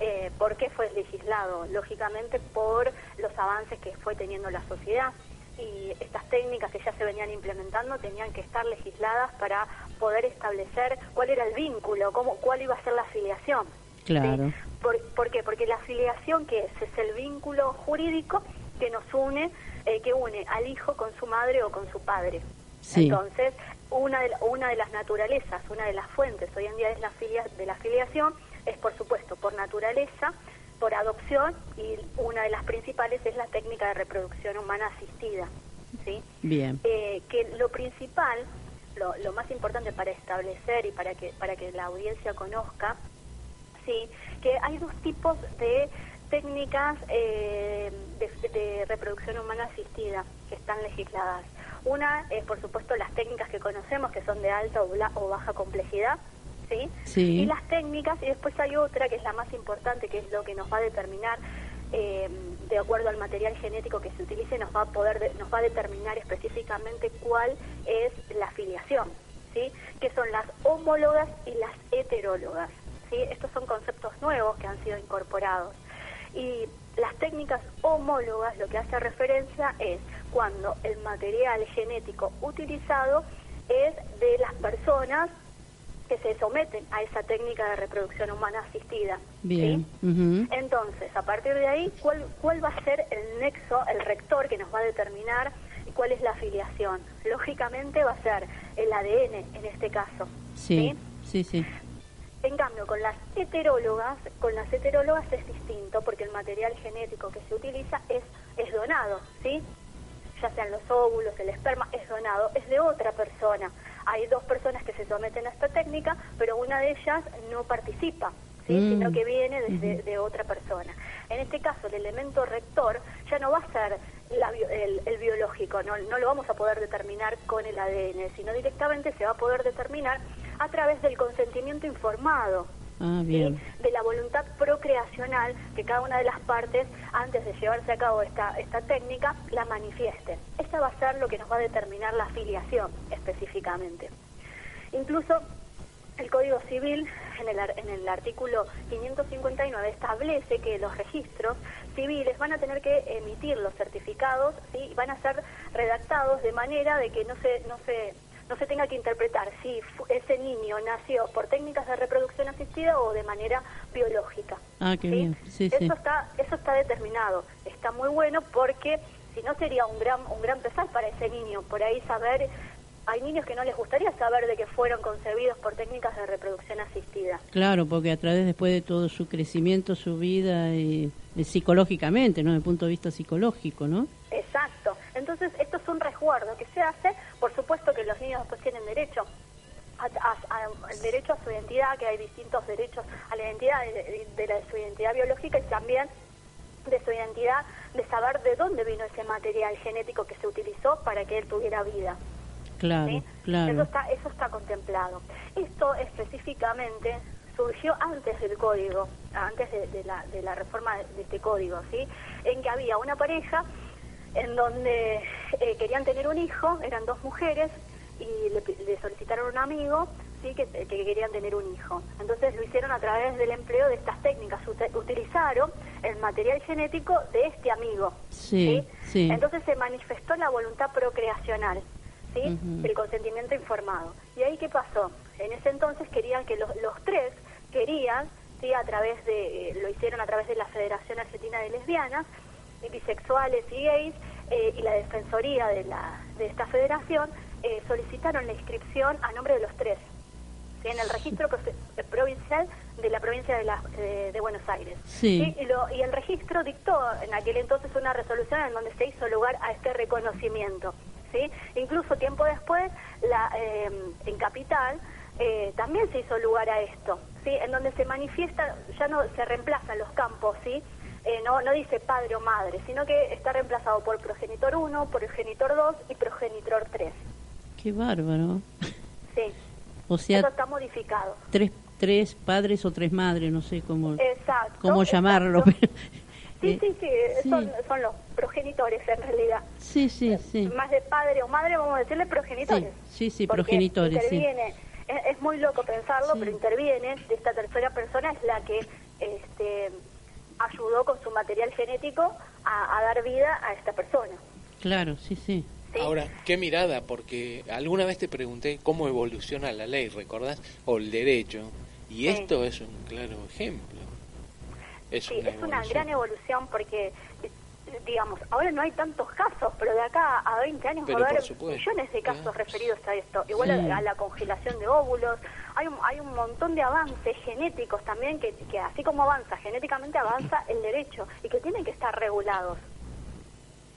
Eh, ¿Por qué fue legislado? Lógicamente por los avances que fue teniendo la sociedad y estas técnicas que ya se venían implementando tenían que estar legisladas para poder establecer cuál era el vínculo, cómo, cuál iba a ser la afiliación. ¿sí? Claro. ¿Por, por qué? Porque la afiliación, que es? Es el vínculo jurídico que nos une, eh, que une al hijo con su madre o con su padre. Sí. Entonces, una de, una de las naturalezas, una de las fuentes hoy en día es la filia, de la afiliación, es por supuesto por naturaleza, por adopción y una de las principales es la técnica de reproducción humana asistida. ¿sí? Bien. Eh, que lo principal, lo, lo más importante para establecer y para que, para que la audiencia conozca, sí, que hay dos tipos de técnicas eh, de, de reproducción humana asistida que están legisladas. Una es, por supuesto, las técnicas que conocemos, que son de alta o, bla- o baja complejidad, ¿sí? Sí. Y las técnicas, y después hay otra que es la más importante, que es lo que nos va a determinar, eh, de acuerdo al material genético que se utilice, nos va a poder, de- nos va a determinar específicamente cuál es la afiliación, ¿sí? Que son las homólogas y las heterólogas, ¿sí? Estos son conceptos nuevos que han sido incorporados. Y las técnicas homólogas lo que hace referencia es cuando el material genético utilizado es de las personas que se someten a esa técnica de reproducción humana asistida. Bien. ¿sí? Entonces, a partir de ahí, ¿cuál, ¿cuál va a ser el nexo, el rector que nos va a determinar cuál es la afiliación? Lógicamente va a ser el ADN en este caso. Sí. Sí, sí. En cambio, con las heterólogas, con las heterólogas es distinto porque el material genético que se utiliza es, es donado, ¿sí? Ya sean los óvulos, el esperma, es donado, es de otra persona. Hay dos personas que se someten a esta técnica, pero una de ellas no participa, ¿sí? Mm. Sino que viene desde de otra persona. En este caso, el elemento rector ya no va a ser la el, el biológico, no, no lo vamos a poder determinar con el ADN, sino directamente se va a poder determinar a través del consentimiento informado, Ah, de la voluntad procreacional que cada una de las partes, antes de llevarse a cabo esta, esta técnica, la manifieste. Esta va a ser lo que nos va a determinar la afiliación específicamente. Incluso el Código Civil, en el, en el artículo 559, establece que los registros civiles van a tener que emitir los certificados ¿sí? y van a ser redactados de manera de que no se, no se, no se tenga que interpretar si ese niño nació por técnicas de reproducción asistida o de manera biológica. Ah, qué ¿sí? bien. Sí, sí. eso está eso está determinado está muy bueno porque si no sería un gran un gran pesar para ese niño por ahí saber hay niños que no les gustaría saber de que fueron concebidos por técnicas de reproducción asistida Claro, porque a través después de todo su crecimiento, su vida, y, y psicológicamente, ¿no? Desde el punto de vista psicológico, ¿no? exacto entonces esto es un resguardo que se hace por supuesto que los niños después tienen derecho a, a- a- al derecho a su identidad que hay distintos derechos a la identidad de, de la- de su identidad biológica y también de su identidad de saber de dónde vino ese material genético que se utilizó para que él tuviera vida Claro, ¿sí? Eso claro. está, eso está contemplado. Esto específicamente surgió antes del código, antes de, de la, de la reforma de, de este código, ¿sí? En que había una pareja en donde eh, querían tener un hijo, eran dos mujeres, y le, le solicitaron un amigo, sí, que, que querían tener un hijo. Entonces lo hicieron a través del empleo de estas técnicas, Ut- utilizaron el material genético de este amigo. Sí, sí. Entonces se manifestó la voluntad procreacional, ¿sí? El consentimiento informado. ¿Y ahí qué pasó? En ese entonces querían que los, los tres querían, ¿sí? A través de, eh, lo hicieron a través de la Federación Argentina de Lesbianas, bisexuales y gays, eh, y la Defensoría de, la, de esta federación, eh, solicitaron la inscripción a nombre de los tres, ¿sí? En el registro eh, provincial de la provincia de, la- de- de Buenos Aires. Sí. Y, lo- y el registro dictó en aquel entonces una resolución en donde se hizo lugar a este reconocimiento. ¿sí? Incluso tiempo después, la, eh, en Capital, eh, también se hizo lugar a esto, ¿sí? en donde se manifiesta, ya no se reemplazan los campos, ¿sí? Eh, no, no dice padre o madre, sino que está reemplazado por progenitor 1, progenitor 2 y progenitor 3. Qué bárbaro. Sí, O eso sea, está modificado. tres, tres padres o tres madres, no sé cómo, Exacto. cómo llamarlo. exacto. Sí, sí, sí, sí. Son, son los progenitores en realidad. sí, sí, sí. Más de padre o madre, vamos a decirle progenitores. Sí, sí, sí, progenitores, sí. interviene, es, es muy loco pensarlo, Sí. pero interviene, esta tercera persona es la que este, ayudó con su material genético a, a dar vida a esta persona. Claro, sí, sí. ¿sí? Ahora, qué mirada, porque alguna vez te pregunté cómo evoluciona la ley, ¿recordás? O el derecho. Y Sí. esto es un claro ejemplo. Es Sí, una es una gran evolución porque, digamos, ahora no hay tantos casos, pero de acá a 20 años va a haber millones de casos claro. referidos a esto. Igual Sí. a, la congelación de óvulos, hay un, hay un montón de avances genéticos también que, que así como avanza genéticamente, avanza el derecho y que tienen que estar regulados,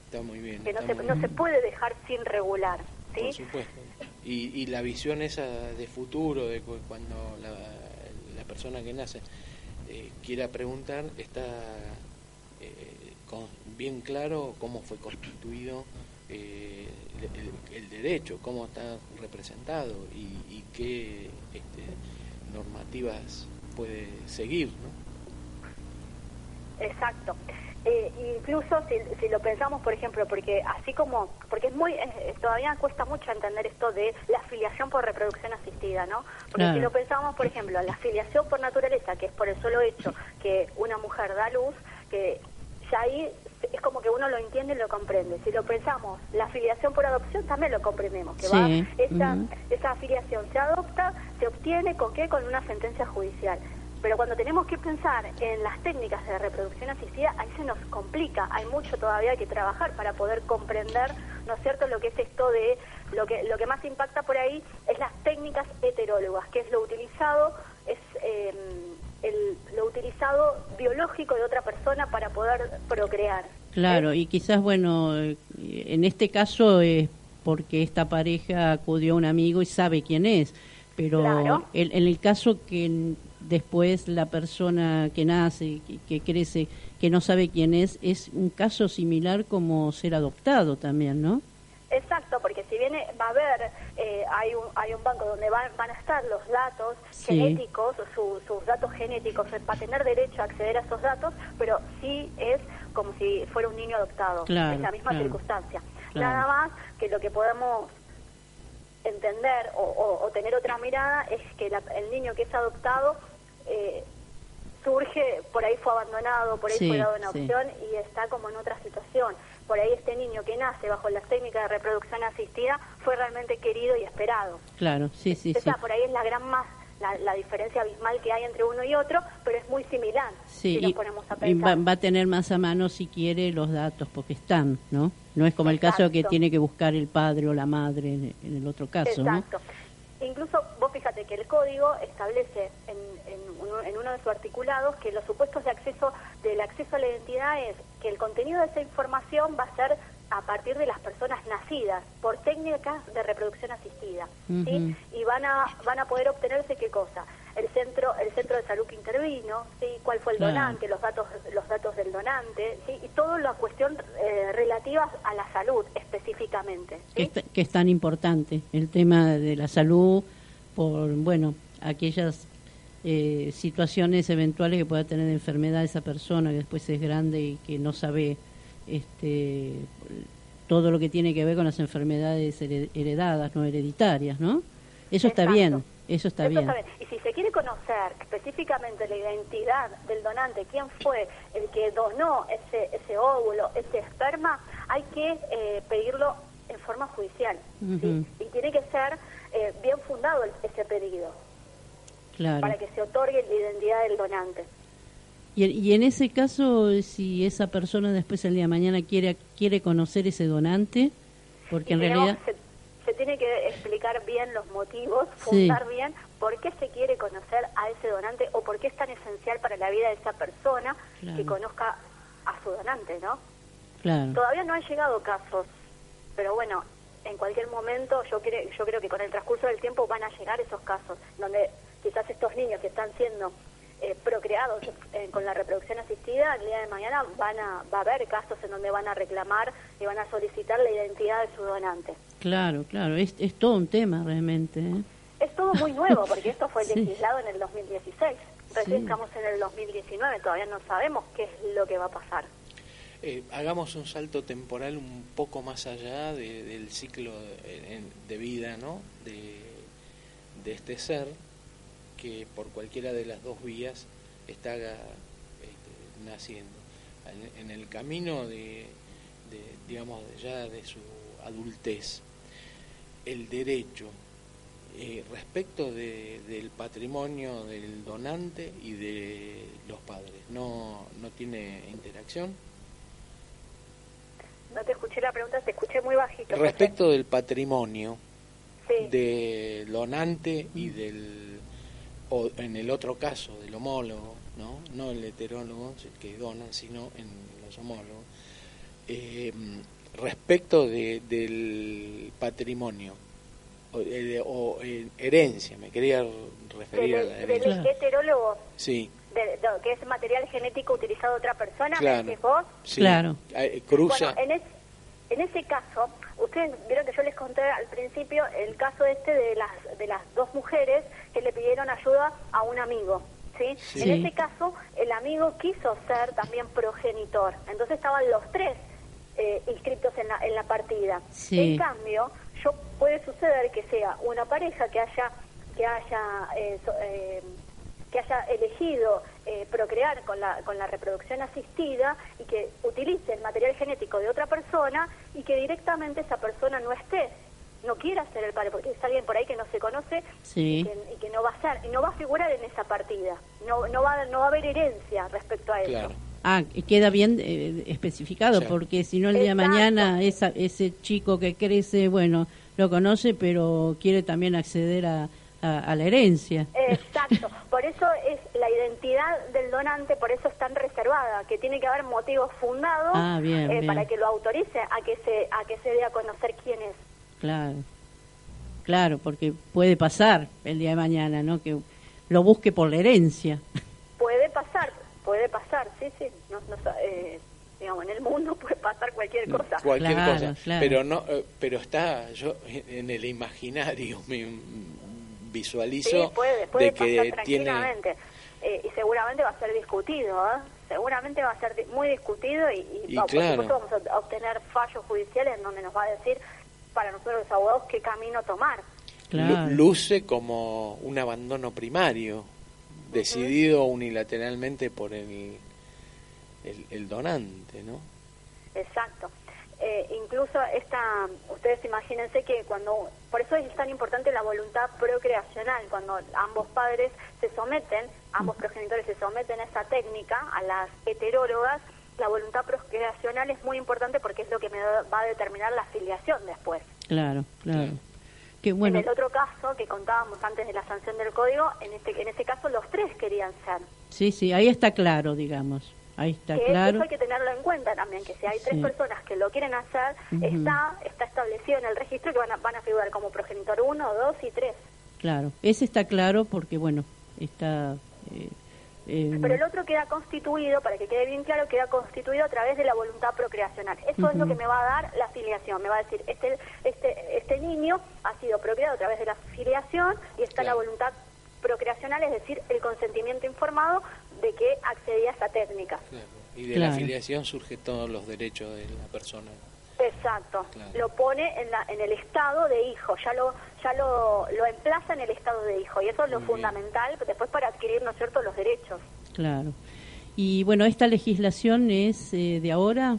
Está muy bien. que no se, no se puede dejar sin regular. ¿sí? Por supuesto. Y, y la visión esa de futuro, de cu- cuando la, la persona que nace eh, quiera preguntar, está con- bien claro cómo fue constituido eh, el, el- derecho, cómo está representado y, y qué este, normativas puede seguir. ¿no? Exacto. Eh, incluso si, si lo pensamos, por ejemplo, porque así como, porque es muy, eh, todavía cuesta mucho entender esto de la afiliación por reproducción asistida, ¿no? Porque Claro. si lo pensamos, por ejemplo, la afiliación por naturaleza, que es por el solo hecho que una mujer da luz, que ya ahí es como que uno lo entiende y lo comprende. Si lo pensamos, la afiliación por adopción también lo comprendemos, que Sí, va, esa, esa afiliación se adopta, se obtiene con qué? Con una sentencia judicial. Pero cuando tenemos que pensar en las técnicas de reproducción asistida, ahí se nos complica, hay mucho todavía que trabajar para poder comprender, ¿no es cierto?, lo que es esto de, lo que, lo que más impacta por ahí es las técnicas heterólogas, que es lo utilizado, es eh, el, lo utilizado biológico de otra persona para poder procrear. Claro, y quizás, bueno, eh, en este caso es porque esta pareja acudió a un amigo y sabe quién es, pero Claro. en, en el caso que después la persona que nace, que, que crece, que no sabe quién es, es un caso similar como ser adoptado también, ¿no? Exacto, porque si viene va a haber, eh, hay, un, hay un banco donde van, van a estar los datos Sí. genéticos, su- sus datos genéticos, eh, va a tener derecho a acceder a esos datos, pero sí es como si fuera un niño adoptado, Claro, es la misma claro. circunstancia. Claro. Nada más que lo que podemos entender o, o- o tener otra mirada es que la- el niño que es adoptado eh, surge, por ahí fue abandonado, por ahí Sí, fue dado en sí. adopción y está como en otra situación. Por ahí este niño que nace bajo las técnicas de reproducción asistida fue realmente querido y esperado. Claro, sí, sí, sí. Esa por ahí es la gran más, la, la diferencia abismal que hay entre uno y otro, pero es muy similar Sí, si nos y, ponemos a y va, a tener más a mano si quiere los datos, porque están, ¿no? No es como el caso que tiene que buscar el padre o la madre en, en el otro caso, ¿no? Exacto. Incluso vos fíjate que el código establece en, en uno de sus articulados que los supuestos de acceso del acceso a la identidad es que el contenido de esa información va a ser a partir de las personas nacidas por técnicas de reproducción asistida, ¿sí? Y van a van a poder obtenerse qué cosa? El centro el centro de salud que intervino, ¿sí? ¿Cuál fue el Claro. donante? Los datos los datos del donante, ¿sí? Y toda la cuestión eh, relativa a la salud específicamente, Que, ¿sí? es, que es tan importante el tema de la salud por, bueno, aquellas eh, situaciones eventuales que pueda tener de enfermedad esa persona que después es grande y que no sabe este todo lo que tiene que ver con las enfermedades hered- heredadas, no hereditarias, ¿no? Eso está bien, eso está Eso bien. está bien. Y si se quiere conocer específicamente la identidad del donante, quién fue el que donó ese, ese óvulo, ese esperma, hay que eh, pedirlo en forma judicial. ¿sí? Y tiene que ser eh, bien fundado el- ese pedido Claro. para que se otorgue la identidad del donante. Y, y en ese caso, si esa persona después el día de mañana quiere quiere conocer ese donante, porque Y en realidad se, se tiene que explicar bien los motivos, Sí. fundar bien por qué se quiere conocer a ese donante o por qué es tan esencial para la vida de esa persona Claro. que conozca a su donante, ¿no? claro, Todavía no han llegado casos, pero bueno, en cualquier momento yo creo, yo creo que con el transcurso del tiempo van a llegar esos casos, donde quizás estos niños que están siendo eh, procreados eh, con la reproducción asistida, el día de mañana van a, va a haber casos en donde van a reclamar y van a solicitar la identidad de su donante. claro, claro, es, es todo un tema realmente. ¿eh? Es todo muy nuevo, porque esto fue (laughs) Sí. legislado en el 2016. Recién Sí. estamos en el 2019, todavía no sabemos qué es lo que va a pasar. Eh, hagamos un salto temporal un poco más allá de- del ciclo de, de vida ¿no? de, de este ser que por cualquiera de las dos vías está este, naciendo. En, en el camino de, de, digamos, ya de su adultez, el derecho eh, respecto de, del patrimonio del donante y de los padres, ¿no, no tiene interacción? No te escuché la pregunta, te escuché muy bajito. Respecto del patrimonio Sí. del donante y del, o en el otro caso, del homólogo, ¿no? No el heterólogo el que donan, sino en los homólogos. Eh, respecto de, del patrimonio o, eh, o, eh, herencia, me quería referir a Del, la del herencia. Claro. heterólogo, Sí, de- de- que es material genético utilizado de otra persona, ¿me claro. vos? sí. Claro. Eh, cruza. Bueno, en, es- en ese caso, ustedes vieron que yo les conté al principio el caso este de las de las dos mujeres que le pidieron ayuda a un amigo. ¿sí? Sí. En ese caso, el amigo quiso ser también progenitor. Entonces estaban los tres eh, inscritos en la, en la partida. Sí. En cambio, yo puede suceder que sea una pareja que haya que haya eh, so- eh, que haya elegido eh, procrear con la, con la reproducción asistida y que utilice el material genético de otra persona y que directamente esa persona no esté, no quiera ser el padre, porque es alguien por ahí que no se conoce Sí. y, que, y que no va a ser, y no va a figurar en esa partida, no, no, va, no va a haber herencia respecto a eso. Claro. Ah, y queda bien eh, especificado, Sí. porque si no el día de mañana esa, ese chico que crece, bueno, lo conoce, pero quiere también acceder a, a, a la herencia. Exacto, (laughs) por eso es la identidad del donante, por eso es tan reservada, que tiene que haber motivos fundados Ah, bien, eh, bien. para que lo autorice a que se a que se dé a conocer quién es. Claro, claro, porque puede pasar el día de mañana, ¿no? Que lo busque por la herencia. Puede pasar, puede pasar, sí, sí, no, eh, digamos, en el mundo (laughs) puede pasar cualquier cosa. cosa. cualquier Claro, cosa. claro. Pero no, eh, pero está yo en el imaginario me visualizo Sí, puede, puede de que pasar tiene. Eh, y seguramente va a ser discutido, ¿eh? Seguramente va a ser di- muy discutido y, y, Y va- claro. por supuesto vamos a a obtener fallos judiciales en donde nos va a decir para nosotros los abogados qué camino tomar. Claro. luce como un abandono primario, decidido unilateralmente por el, el, el donante, ¿no? Exacto. Eh, incluso esta, ustedes imagínense que cuando, por eso es tan importante la voluntad procreacional, cuando ambos padres se someten, ambos progenitores se someten a esa técnica, a las heterólogas, la voluntad procreacional es muy importante porque es lo que me va a determinar la filiación después. Claro, claro. Que bueno, En el otro caso que contábamos antes de la sanción del código, en este en ese caso los tres querían ser. sí, sí, ahí está claro, digamos. Ahí está que claro. eso hay que tenerlo en cuenta también, que si hay tres Sí. personas que lo quieren hacer, está está establecido en el registro que van a, van a figurar como progenitor 1, 2 y 3. Claro, ese está claro porque, bueno, está... eh, eh, Pero el otro queda constituido, para que quede bien claro, queda constituido a través de la voluntad procreacional. Eso es lo que me va a dar la filiación. Me va a decir, este este este niño ha sido procreado a través de la filiación y está la voluntad procreacional, es decir, el consentimiento informado de que accedía a esta técnica. Y de Claro. la afiliación surge todos los derechos de la persona. Exacto. Claro. Lo pone en, la, en el estado de hijo, ya lo ya lo, lo emplaza en el estado de hijo. Y eso es lo Muy bien. fundamental después para adquirir, ¿no es cierto?, los derechos. Claro. Y bueno, esta legislación es eh, de ahora.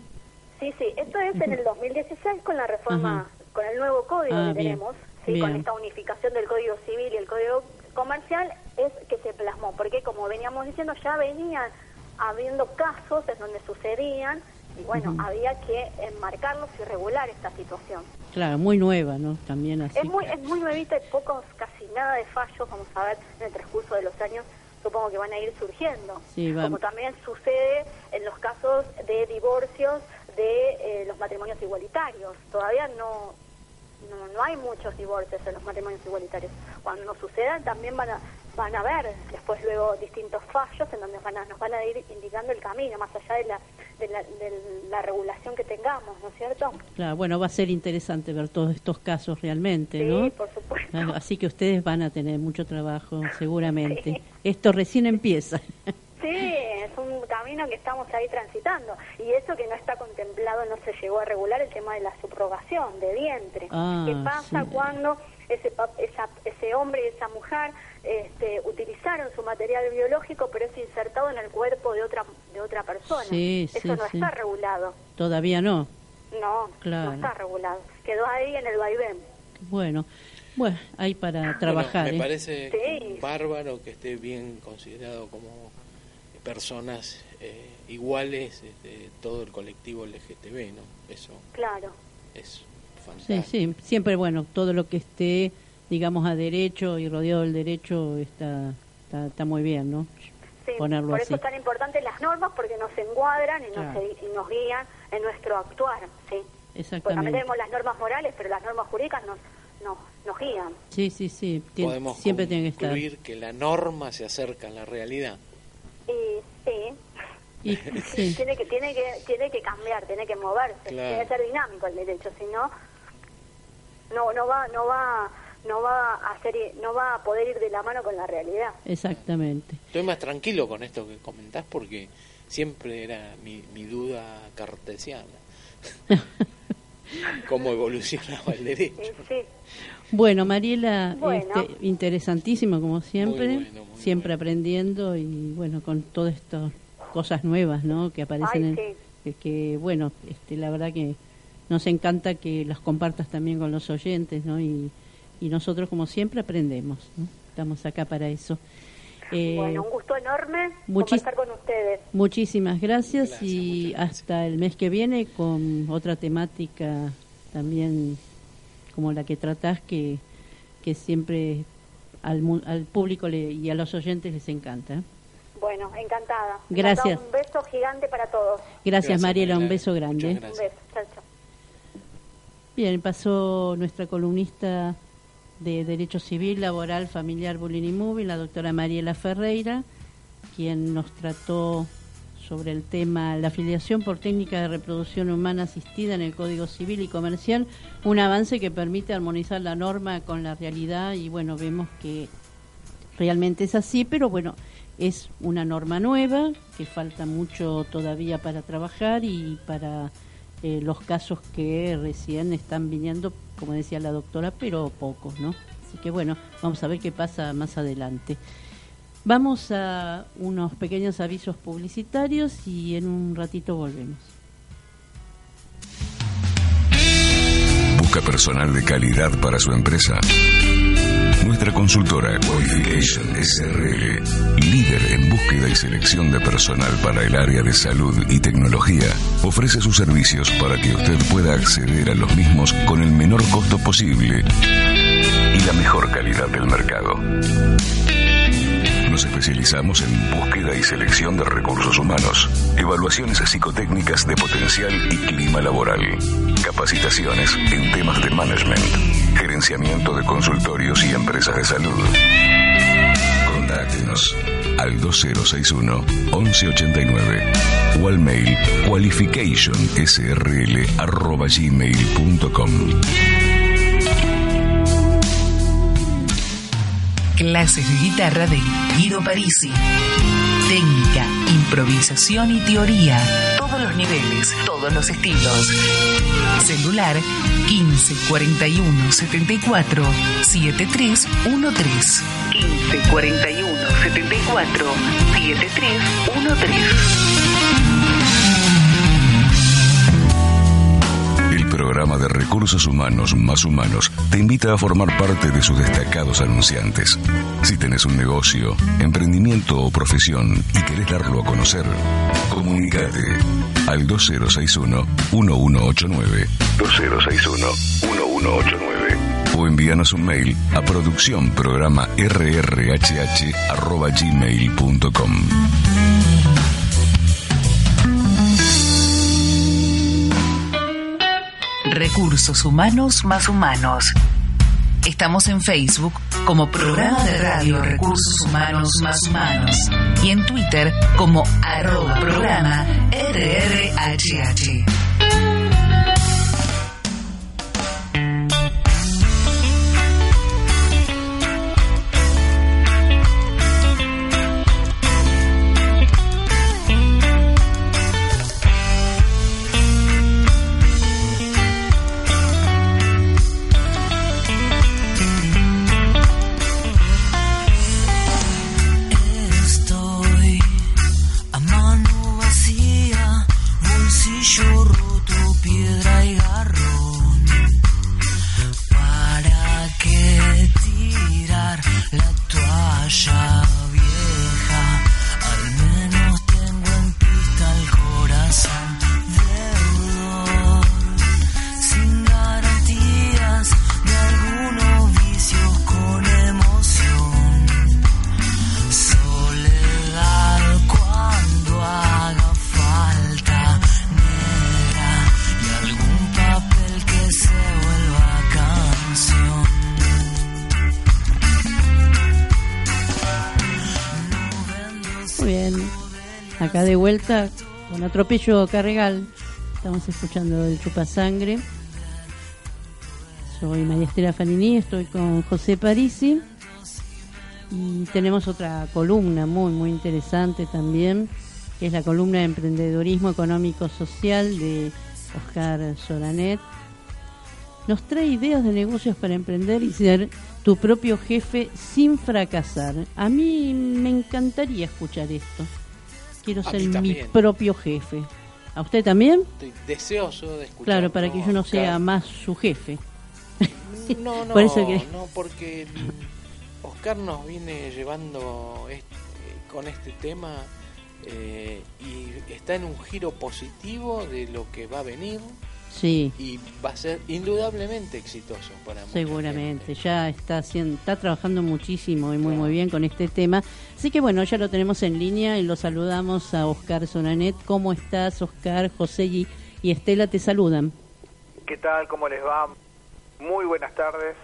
Sí, sí, esto es en el 2016 con la reforma, Ajá. con el nuevo código Ah, que bien, tenemos, sí, con esta unificación del código civil y el código comercial, es que se plasmó, porque como veníamos diciendo, ya venían habiendo casos en donde sucedían y bueno, Ujú. había que enmarcarlos y regular esta situación. Claro, muy nueva, ¿no? También así. Es muy, es muy nuevita y pocos, casi nada de fallos, vamos a ver en el transcurso de los años, supongo que van a ir surgiendo. Sí, va- Como también sucede en los casos de divorcios de eh, los matrimonios igualitarios. Todavía no, no, no hay muchos divorcios en los matrimonios igualitarios. Cuando sucedan también van a van a ver después luego distintos fallos en donde van a- nos van a ir indicando el camino, más allá de la, de la, de la regulación que tengamos, ¿no es cierto? Claro, bueno, va a ser interesante ver todos estos casos realmente, Sí, ¿no? por supuesto. Así que ustedes van a tener mucho trabajo, seguramente. Esto recién empieza. (laughs) Sí, es un camino que estamos ahí transitando. Y eso que no está contemplado, no se llegó a regular el tema de la subrogación de vientre. Ah, ¿Qué pasa sí. cuando ese, esa- ese hombre y esa mujer este, utilizaron su material biológico, pero es insertado en el cuerpo de otra, de otra persona? Sí, eso sí, no sí. está regulado. Todavía no. No, Claro. no está regulado. Quedó ahí en el vaivén. Bueno, bueno, hay para trabajar. Bueno, me ¿eh? parece Sí. bárbaro que esté bien considerado como personas eh, iguales este, todo el colectivo LGTB, ¿no? Eso Claro. es Sí, fantástico. sí, siempre, bueno, todo lo que esté, digamos, a derecho y rodeado del derecho está, está, está muy bien, ¿no? Sí, Ponerlo por así. eso es tan importante las normas porque nos encuadran y nos, Claro. y nos guían en nuestro actuar, ¿sí? Porque también Exactamente. tenemos las normas morales, pero las normas jurídicas nos, nos, nos guían. Sí, sí, sí, tien- Podemos siempre tiene que estar. que la norma se acerca a la realidad. Y sí, Y, (laughs) sí, tiene que tiene que tiene que cambiar, tiene que moverse, Claro. tiene que ser dinámico el derecho, si no no no va no va no va a ser no va a poder ir de la mano con la realidad. exactamente. Estoy más tranquilo con esto que comentás porque siempre era mi, mi duda cartesiana. (laughs) ¿Cómo evolucionaba el derecho? Sí, sí. Bueno, Mariela, Bueno. este, interesantísimo como siempre, Muy bueno, muy siempre bueno. aprendiendo y bueno, con todas estas cosas nuevas, ¿no? Que aparecen, Ay, en- sí. que, que, bueno, este, la verdad que nos encanta que las compartas también con los oyentes, ¿no? Y, y nosotros como siempre aprendemos, ¿no? Estamos acá para eso. Eh, bueno, un gusto enorme conversar con ustedes. Muchísimas gracias, Gracias, y gracias. hasta el mes que viene con otra temática también como la que tratás que, que siempre al, mu- al público le- y a los oyentes les encanta. ¿eh? Bueno, encantada. Gracias. Un beso gigante para todos. Gracias, Gracias, Mariela, un beso grande. Un beso. Chao, chao. Bien, pasó nuestra columnista de Derecho Civil, Laboral, Familiar, Bullying y Moving, la doctora Mariela Ferreira, quien nos trató sobre el tema la afiliación por técnica de reproducción humana asistida en el Código Civil y Comercial, un avance que permite armonizar la norma con la realidad y bueno, vemos que realmente es así, pero bueno, es una norma nueva que falta mucho todavía para trabajar y para eh, los casos que recién están viniendo, como decía la doctora, pero pocos, ¿no? Así que bueno, vamos a ver qué pasa más adelante. Vamos a unos pequeños avisos publicitarios y en un ratito volvemos. Busca personal de calidad para su empresa. Nuestra consultora Qualification SRL, líder en búsqueda y selección de personal para el área de salud y tecnología, ofrece sus servicios para que usted pueda acceder a los mismos con el menor costo posible y la mejor calidad del mercado. Nos especializamos en búsqueda y selección de recursos humanos, evaluaciones psicotécnicas de potencial y clima laboral, capacitaciones en temas de management, gerenciamiento de consultorios y empresas de salud. Contáctenos al 2061 1189 o al mail qualificationsrl@gmail.com. Clases de guitarra de Guido Parisi. Técnica, improvisación y teoría. Todos los niveles, todos los estilos. Celular 15 41 74 7313. 15 41 74 7313. El programa de recursos humanos más humanos te invita a formar parte de sus destacados anunciantes. Si tenés un negocio, emprendimiento o profesión y querés darlo a conocer, comunícate al 2061-1189. 2061-1189. O envíanos un mail a producción programa rrhh.gmail.com. Recursos Humanos más Humanos. Estamos en Facebook como Programa de Radio Recursos Humanos más Humanos y en Twitter como arroba programa RRHH. Con atropello carregal. Estamos escuchando el chupasangre. Soy María Estela Fanini, estoy con José Parisi. Y tenemos otra columna muy, muy interesante también, que es la columna de emprendedorismo económico social de Oscar Soranet. Nos trae ideas de negocios para emprender y ser tu propio jefe sin fracasar. A mí me encantaría escuchar esto. Quiero A ser mi propio jefe. ¿A usted también? Estoy deseoso de escuchar. Claro, para que yo no sea más su jefe. (laughs) No, no, Por eso que- no, porque Oscar nos viene llevando este- con este tema eh, y está en un giro positivo de lo que va a venir Sí, y va a ser indudablemente exitoso para mucha seguramente. Ya está haciendo, está trabajando muchísimo y muy muy bien con este tema. Así que bueno, ya lo tenemos en línea y lo saludamos a Oscar Sonanet. ¿Cómo estás, Oscar? José y, y Estela te saludan. ¿Qué tal? ¿Cómo les va? Muy buenas tardes.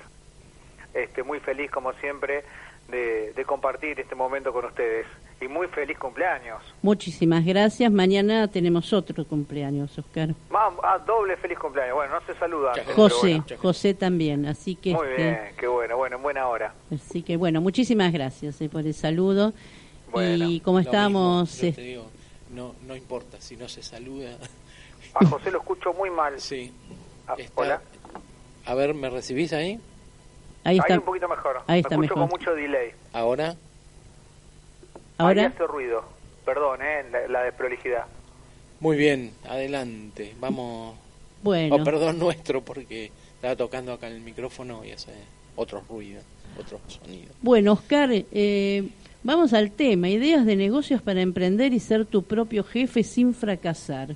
Este, muy feliz, como siempre, de, de compartir este momento con ustedes. y muy feliz cumpleaños. Muchísimas gracias. Mañana tenemos otro cumpleaños, Oscar. Vamos, ah, doble feliz cumpleaños. Bueno, no se saluda. antes, José, bueno. José también. Así que, Muy este, bien, qué bueno, bueno, en buena hora. así que bueno, muchísimas gracias eh, por el saludo. Bueno. y como mismo, yo eh, te digo, no, no importa, si no se saluda. A José lo escucho muy mal. (laughs) Sí. Ah, Está- hola. A ver, ¿me recibís ahí? Ahí está. un poquito mejor. Ahí Me está escucho mejor. con mucho delay. ¿Ahora? Ahí Ahora, hace ruido. Perdón, eh, la, la desprolijidad. Muy bien, adelante. Vamos. bueno. Oh, perdón nuestro, porque estaba tocando acá el micrófono y hace otros ruidos, otros sonidos. Bueno, Oscar, eh, vamos al tema. Ideas de negocios para emprender y ser tu propio jefe sin fracasar.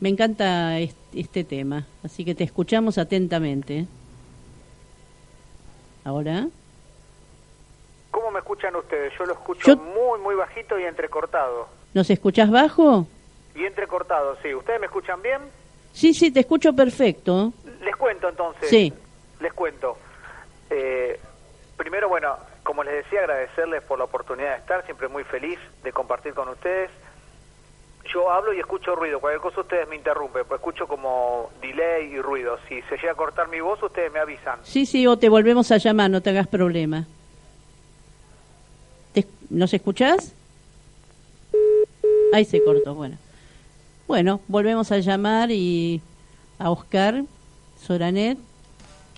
Me encanta est- este tema, así que te escuchamos atentamente. Ahora, ¿Cómo me escuchan ustedes? Yo lo escucho Yo- muy, muy bajito y entrecortado. ¿nos escuchás bajo? Y entrecortado, sí. ¿Ustedes me escuchan bien? Sí, sí, te escucho perfecto. Les cuento entonces. Sí. Les cuento. Eh, primero, bueno, como les decía, agradecerles por la oportunidad de estar, siempre muy feliz de compartir con ustedes. Yo hablo y escucho ruido, cualquier cosa ustedes me interrumpen, pues escucho como delay y ruido. Si se llega a cortar mi voz, ustedes me avisan. Sí, sí, o te volvemos a llamar, no te hagas problema. ¿Te- ¿Nos escuchás? Ahí se cortó, bueno. Bueno, volvemos a llamar y a Oscar Soranet,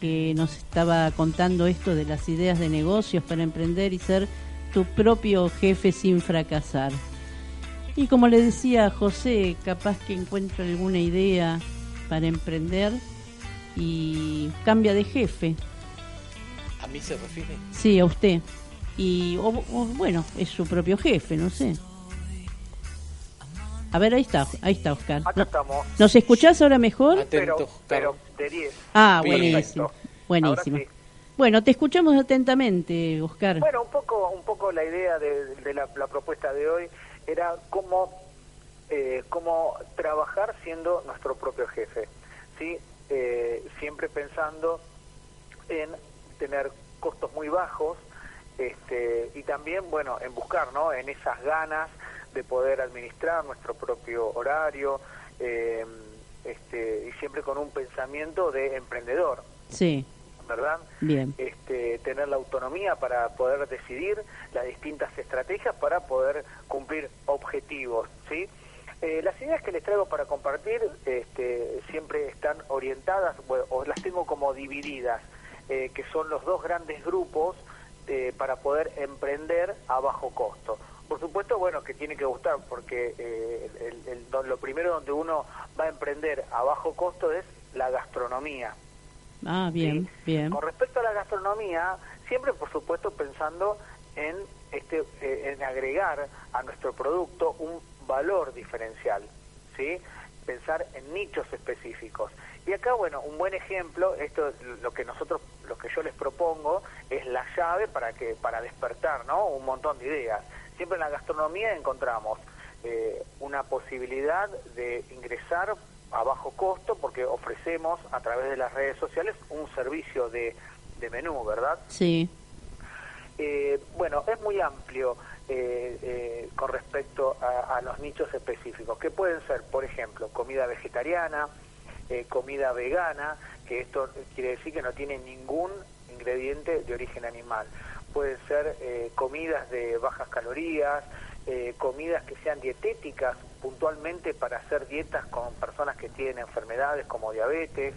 que nos estaba contando esto de las ideas de negocios para emprender y ser tu propio jefe sin fracasar. Y como le decía a José, capaz que encuentra alguna idea para emprender y cambia de jefe. ¿A mí se refiere? Sí, a usted. Y, o- o, bueno, es su propio jefe, no sé. A ver, ahí está, ahí está Oscar. Acá estamos. ¿Nos escuchás ahora mejor? Atento, Pero, pero de 10. Ah, Bien. buenísimo. Buenísimo. Sí. Bueno, te escuchamos atentamente, Oscar. Bueno, un poco, un poco la idea de, de la, la propuesta de hoy era cómo, eh, cómo trabajar siendo nuestro propio jefe, ¿sí? Eh, siempre pensando en tener costos muy bajos este, y también, bueno, en buscar, ¿no? En esas ganas de poder administrar nuestro propio horario eh, este, y siempre con un pensamiento de emprendedor, Sí, ¿verdad? bien. este, tener la autonomía para poder decidir las distintas estrategias para poder cumplir objetivos, ¿sí? Eh, las ideas que les traigo para compartir este, siempre están orientadas, bueno, o las tengo como divididas, eh, que son los dos grandes grupos eh, para poder emprender a bajo costo. Por supuesto, bueno, que tiene que gustar, porque eh, el- el- lo primero donde uno va a emprender a bajo costo es la gastronomía. Ah, bien, bien. Con respecto a la gastronomía, siempre por supuesto pensando en este eh, en agregar a nuestro producto un valor diferencial, ¿sí? Pensar en nichos específicos. Y acá, bueno, un buen ejemplo, esto lo que nosotros lo que yo les propongo es la llave para que para despertar, ¿no? Un montón de ideas. Siempre en la gastronomía encontramos eh, una posibilidad de ingresar a bajo costo porque ofrecemos a través de las redes sociales un servicio de, de menú, ¿verdad? Sí, Eh, bueno, es muy amplio eh, eh, con respecto a, a los nichos específicos, que pueden ser, por ejemplo, comida vegetariana, eh, comida vegana, que esto quiere decir que no tiene ningún ingrediente de origen animal. Pueden ser eh, comidas de bajas calorías, eh, comidas que sean dietéticas puntualmente para hacer dietas con personas que tienen enfermedades como diabetes,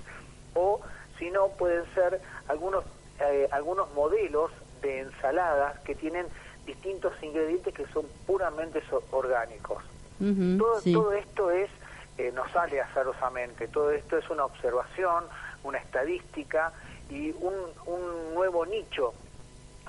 o si no, pueden ser algunos, eh, algunos modelos de ensaladas que tienen distintos ingredientes que son puramente so- orgánicos. Todo, sí. todo esto es, eh, no sale azarosamente, todo esto es una observación, una estadística y un, un nuevo nicho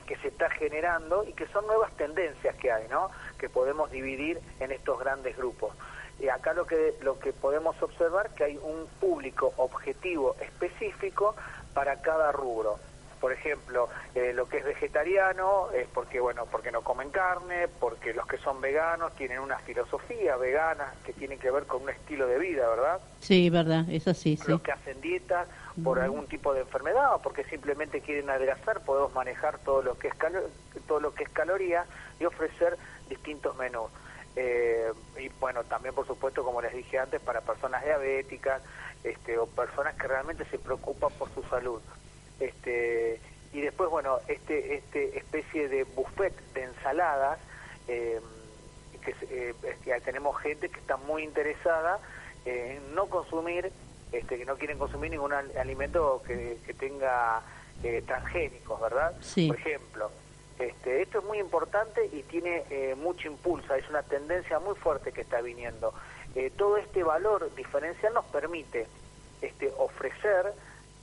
que se está generando y que son nuevas tendencias que hay, ¿no? Que podemos dividir en estos grandes grupos. Y acá lo que lo que podemos observar que hay un público objetivo específico para cada rubro. por ejemplo, eh, lo que es vegetariano es porque, bueno, porque no comen carne, porque los que son veganos tienen una filosofía vegana que tiene que ver con un estilo de vida, ¿verdad? Sí, verdad, es así, sí. Los que hacen dieta por algún tipo de enfermedad o porque simplemente quieren adelgazar, podemos manejar todo lo que es calo- todo lo que es caloría y ofrecer distintos menús. Eh, y bueno, también por supuesto, como les dije antes, para personas diabéticas este, o personas que realmente se preocupan por su salud. Este, y después, bueno, este, este especie de buffet de ensaladas, eh, que, eh, es que tenemos gente que está muy interesada en no consumir, este, que no quieren consumir ningún al- alimento que, que tenga eh, transgénicos, ¿verdad? Sí. Por ejemplo, este, esto es muy importante y tiene eh, mucho impulso, es una tendencia muy fuerte que está viniendo. Eh, todo este valor diferencial nos permite este, ofrecer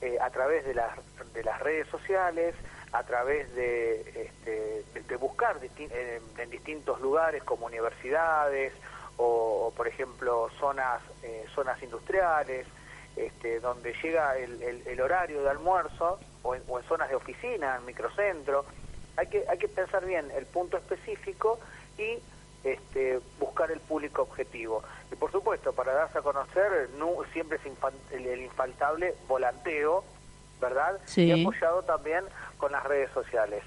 eh, a través de las, de las redes sociales, a través de, este, de, buscar en distintos lugares como universidades o, por ejemplo, zonas, eh, zonas industriales, este, donde llega el, el- el horario de almuerzo o en, o en zonas de oficina, en microcentro. Hay que, hay que pensar bien el punto específico y este, buscar el público objetivo. Y por supuesto, para darse a conocer, nu- siempre es infan- el, el infaltable volanteo, ¿verdad? Sí. Y apoyado también con las redes sociales.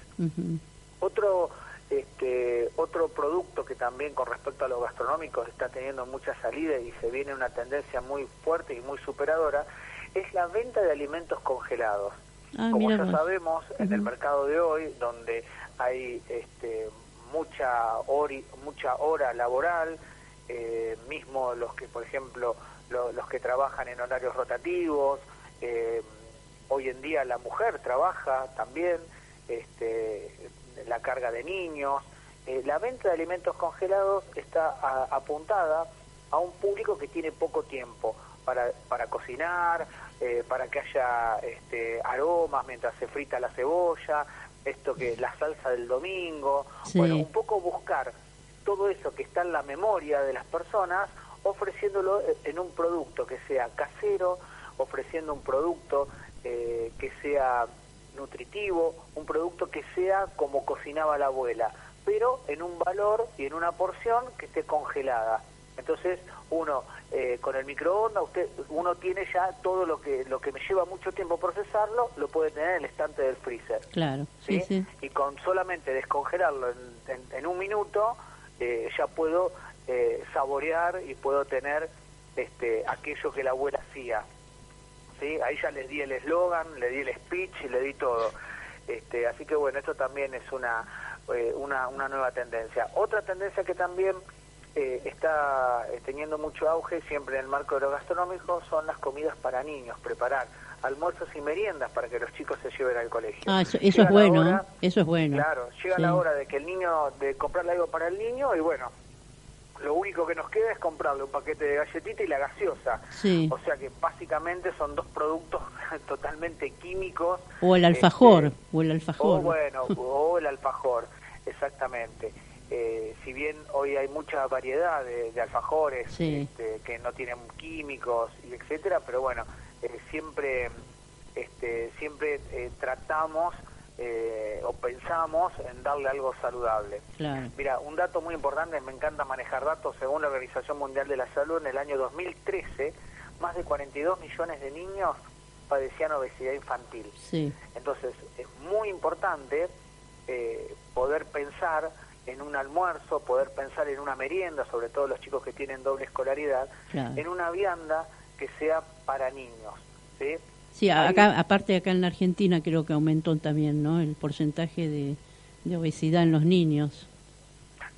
Otro este, otro producto que también con respecto a los gastronómicos está teniendo mucha salida y se viene una tendencia muy fuerte y muy superadora es la venta de alimentos congelados. Ah, Como ya vos. sabemos, en el mercado de hoy, donde hay este, mucha, hori- mucha hora laboral, eh, mismo los que, por ejemplo, lo- los que trabajan en horarios rotativos, eh, hoy en día la mujer trabaja también, este, la carga de niños, eh, la venta de alimentos congelados está a- apuntada a un público que tiene poco tiempo para, para cocinar, eh, para que haya este, aromas mientras se frita la cebolla, esto que la salsa del domingo, Sí. bueno, un poco buscar todo eso que está en la memoria de las personas, ofreciéndolo en un producto que sea casero, ofreciendo un producto eh, que sea nutritivo, un producto que sea como cocinaba la abuela, pero en un valor y en una porción que esté congelada. Entonces, uno eh, con el microondas, usted uno tiene ya todo lo que lo que me lleva mucho tiempo procesarlo, lo puede tener en el estante del freezer. Claro, sí, ¿sí? sí. Y con solamente descongelarlo en, en- en un minuto, eh, ya puedo eh, saborear y puedo tener este, aquello que la abuela hacía. ¿sí? Ahí ya les di el eslogan, le di el speech y le di todo. Este, así que bueno, esto también es una, eh, una, una nueva tendencia. Otra tendencia que también eh, está eh, teniendo mucho auge siempre en el marco de lo gastronómico son las comidas para niños, preparar almuerzos y meriendas para que los chicos se lleven al colegio. Ah, eso, es bueno, hora- eso es bueno. Claro, llega Sí. la hora de que el niño, de comprarle algo para el niño y bueno, lo único que nos queda es comprarle un paquete de galletita y la gaseosa. Sí. O sea que básicamente son dos productos (laughs) totalmente químicos. O el alfajor, Este, o el alfajor. o bueno, o el alfajor, exactamente. Eh, si bien hoy hay mucha variedad de, de alfajores Sí. este, que no tienen químicos y etcétera, pero bueno, eh, siempre este, siempre eh, tratamos eh, o pensamos en darle algo saludable. Claro. Mira, un dato muy importante, me encanta manejar datos, según la Organización Mundial de la Salud, en el año 2013, más de 42 millones de niños padecían obesidad infantil. Sí. Entonces, es muy importante eh, poder pensar en un almuerzo, poder pensar en una merienda, sobre todo los chicos que tienen doble escolaridad, Claro. en una vianda que sea para niños. ¿sí? Sí, a- Ahí- acá, aparte acá en la Argentina creo que aumentó también, ¿no? El porcentaje de, de obesidad en los niños.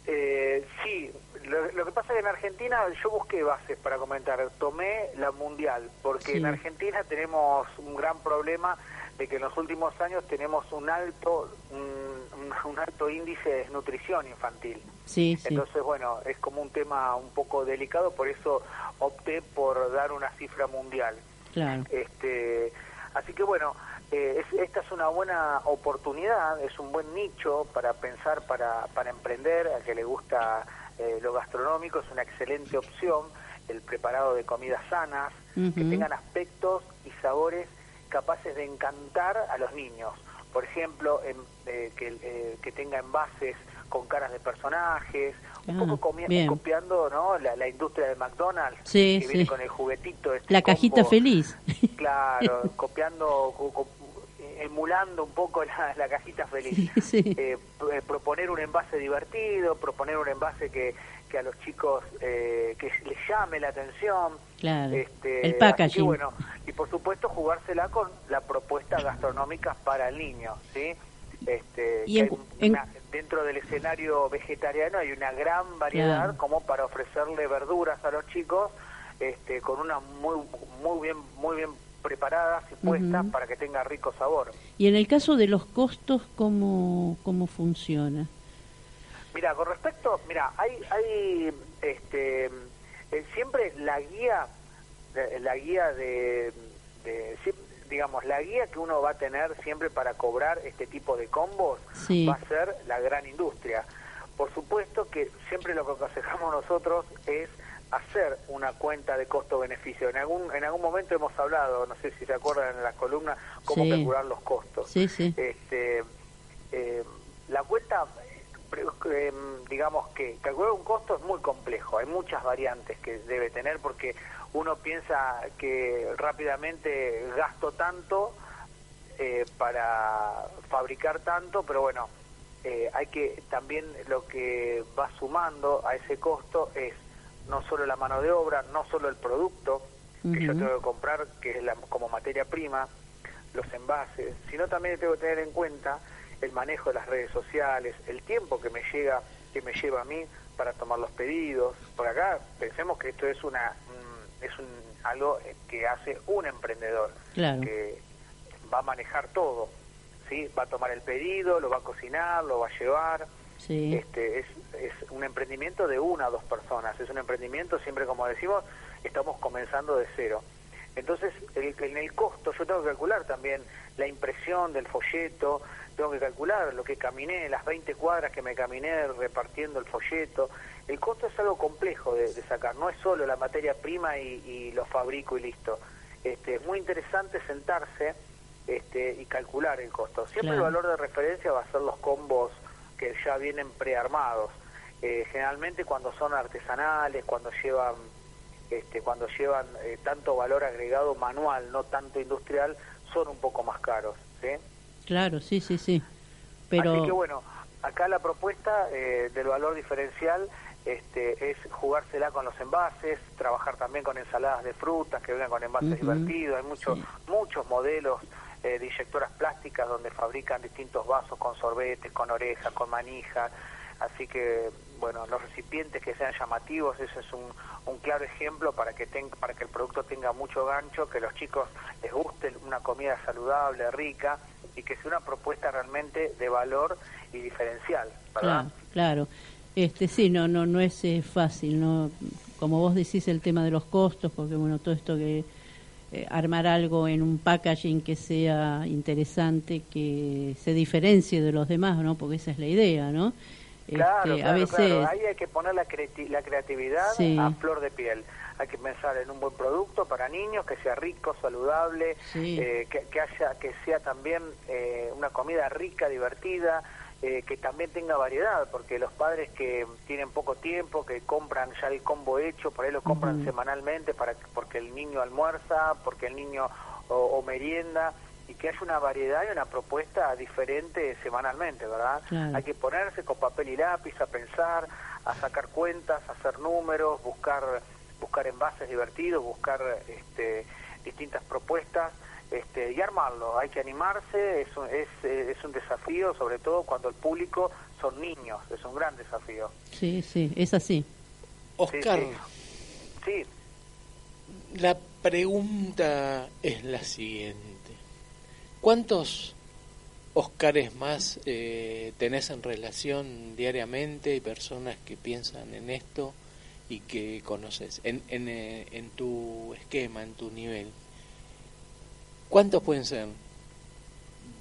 Eh, sí, lo, lo que pasa es que en Argentina yo busqué bases para comentar, tomé la mundial, porque Sí. en Argentina tenemos un gran problema de que en los últimos años tenemos un alto un, alto índice de desnutrición infantil. Sí, sí. Entonces, bueno, es como un tema un poco delicado, por eso opté por dar una cifra mundial. Claro. Este, así que bueno, eh, es- esta es una buena oportunidad, es un buen nicho para pensar, para, para emprender, a que le gusta eh, lo gastronómico, es una excelente opción, el preparado de comidas sanas, que tengan aspectos y sabores capaces de encantar a los niños. por ejemplo, en- eh, que, eh, que tenga envases con caras de personajes, un Ah, poco copiando ¿no? la, la industria de McDonald's, Sí, que viene con el juguetito. Este La cajita feliz. (laughs) Claro, (laughs) copiando, co- co- emulando un poco la, la cajita feliz. Sí. Eh, eh, proponer un envase divertido, proponer un envase que, que a los chicos eh, que les llame la atención. Claro. Este, El que packaging. bueno, y por supuesto jugársela con la propuesta gastronómica para el niño, ¿sí? Este, Y en hay una- dentro del escenario vegetariano hay una gran variedad Claro. como para ofrecerle verduras a los chicos este, con una muy muy bien muy bien preparadas y puestas para que tenga rico sabor. Y en el caso de los costos, ¿cómo, cómo funciona? Mira, con respecto, mira, hay, hay, este, eh, siempre la guía, la guía de, de- digamos, la guía que uno va a tener siempre para cobrar este tipo de combos Sí. va a ser la gran industria. Por supuesto que siempre lo que aconsejamos nosotros es hacer una cuenta de costo-beneficio. En algún, en algún momento hemos hablado, no sé si se acuerdan en la columna, cómo Sí. calcular los costos. Sí, sí. Este, eh, la cuenta, digamos que calcular un costo es muy complejo, hay muchas variantes que debe tener porque uno piensa que rápidamente gasto tanto eh, para fabricar tanto, pero bueno, eh, hay que también lo que va sumando a ese costo es no solo la mano de obra, no solo el producto que yo tengo que comprar, que es la, como materia prima, los envases, sino también tengo que tener en cuenta el manejo de las redes sociales, el tiempo que me llega, que me lleva a mí para tomar los pedidos. Por acá pensemos que esto es una mm, es un, algo que hace un emprendedor Claro. que va a manejar todo, sí, va a tomar el pedido, lo va a cocinar, lo va a llevar. Sí. Este es, es un emprendimiento de una o dos personas, es un emprendimiento siempre como decimos, estamos comenzando de cero. Entonces, el- en el costo yo tengo que calcular también la impresión del folleto, tengo que calcular lo que caminé, las 20 cuadras que me caminé repartiendo el folleto. El costo es algo complejo de, de sacar, no es solo la materia prima y, y lo fabrico y listo. Este, es muy interesante sentarse este, y calcular el costo. Siempre Claro. el valor de referencia va a ser los combos que ya vienen prearmados. Eh, generalmente cuando son artesanales, cuando llevan este, cuando llevan eh, tanto valor agregado manual, no tanto industrial, son un poco más caros. ¿sí? Claro, sí, sí, sí. Pero Así que bueno, acá la propuesta eh, del valor diferencial este, es jugársela con los envases, trabajar también con ensaladas de frutas que vengan con envases divertidos. Hay muchos Sí. muchos modelos eh, de inyectoras plásticas donde fabrican distintos vasos con sorbetes, con orejas, con manijas. Así que, bueno, los recipientes que sean llamativos, eso es un, un claro ejemplo para que, ten- para que el producto tenga mucho gancho, que los chicos les guste una comida saludable, rica y que sea una propuesta realmente de valor y diferencial, ¿verdad? Claro, claro. Este, sí, no, no, no es eh, fácil, no. Como vos decís, el tema de los costos, porque bueno, todo esto que eh, armar algo en un packaging que sea interesante, que se diferencie de los demás, ¿no? Porque esa es la idea, ¿no? Claro, Este, claro, a veces, claro. Ahí hay que poner la, creati- la creatividad Sí. a flor de piel. Hay que pensar en un buen producto para niños que sea rico, saludable, Sí. eh, que, que haya, que sea también eh, una comida rica, divertida, eh, que también tenga variedad, porque los padres que tienen poco tiempo, que compran ya el combo hecho, por ahí lo compran semanalmente para porque el niño almuerza, porque el niño o, o merienda y que haya una variedad y una propuesta diferente semanalmente, ¿verdad? Claro. Hay que ponerse con papel y lápiz a pensar, a sacar cuentas, a hacer números, buscar buscar envases divertidos, buscar este, distintas propuestas este, y armarlo. Hay que animarse, es un, es, es un desafío, sobre todo cuando el público son niños, es un gran desafío. sí, sí, es así. Oscar, Sí, sí. la pregunta es la siguiente. ¿Cuántos Oscares más eh, tenés en relación diariamente y personas que piensan en esto y que conoces en, en, eh, en tu esquema, en tu nivel? ¿Cuántos pueden ser?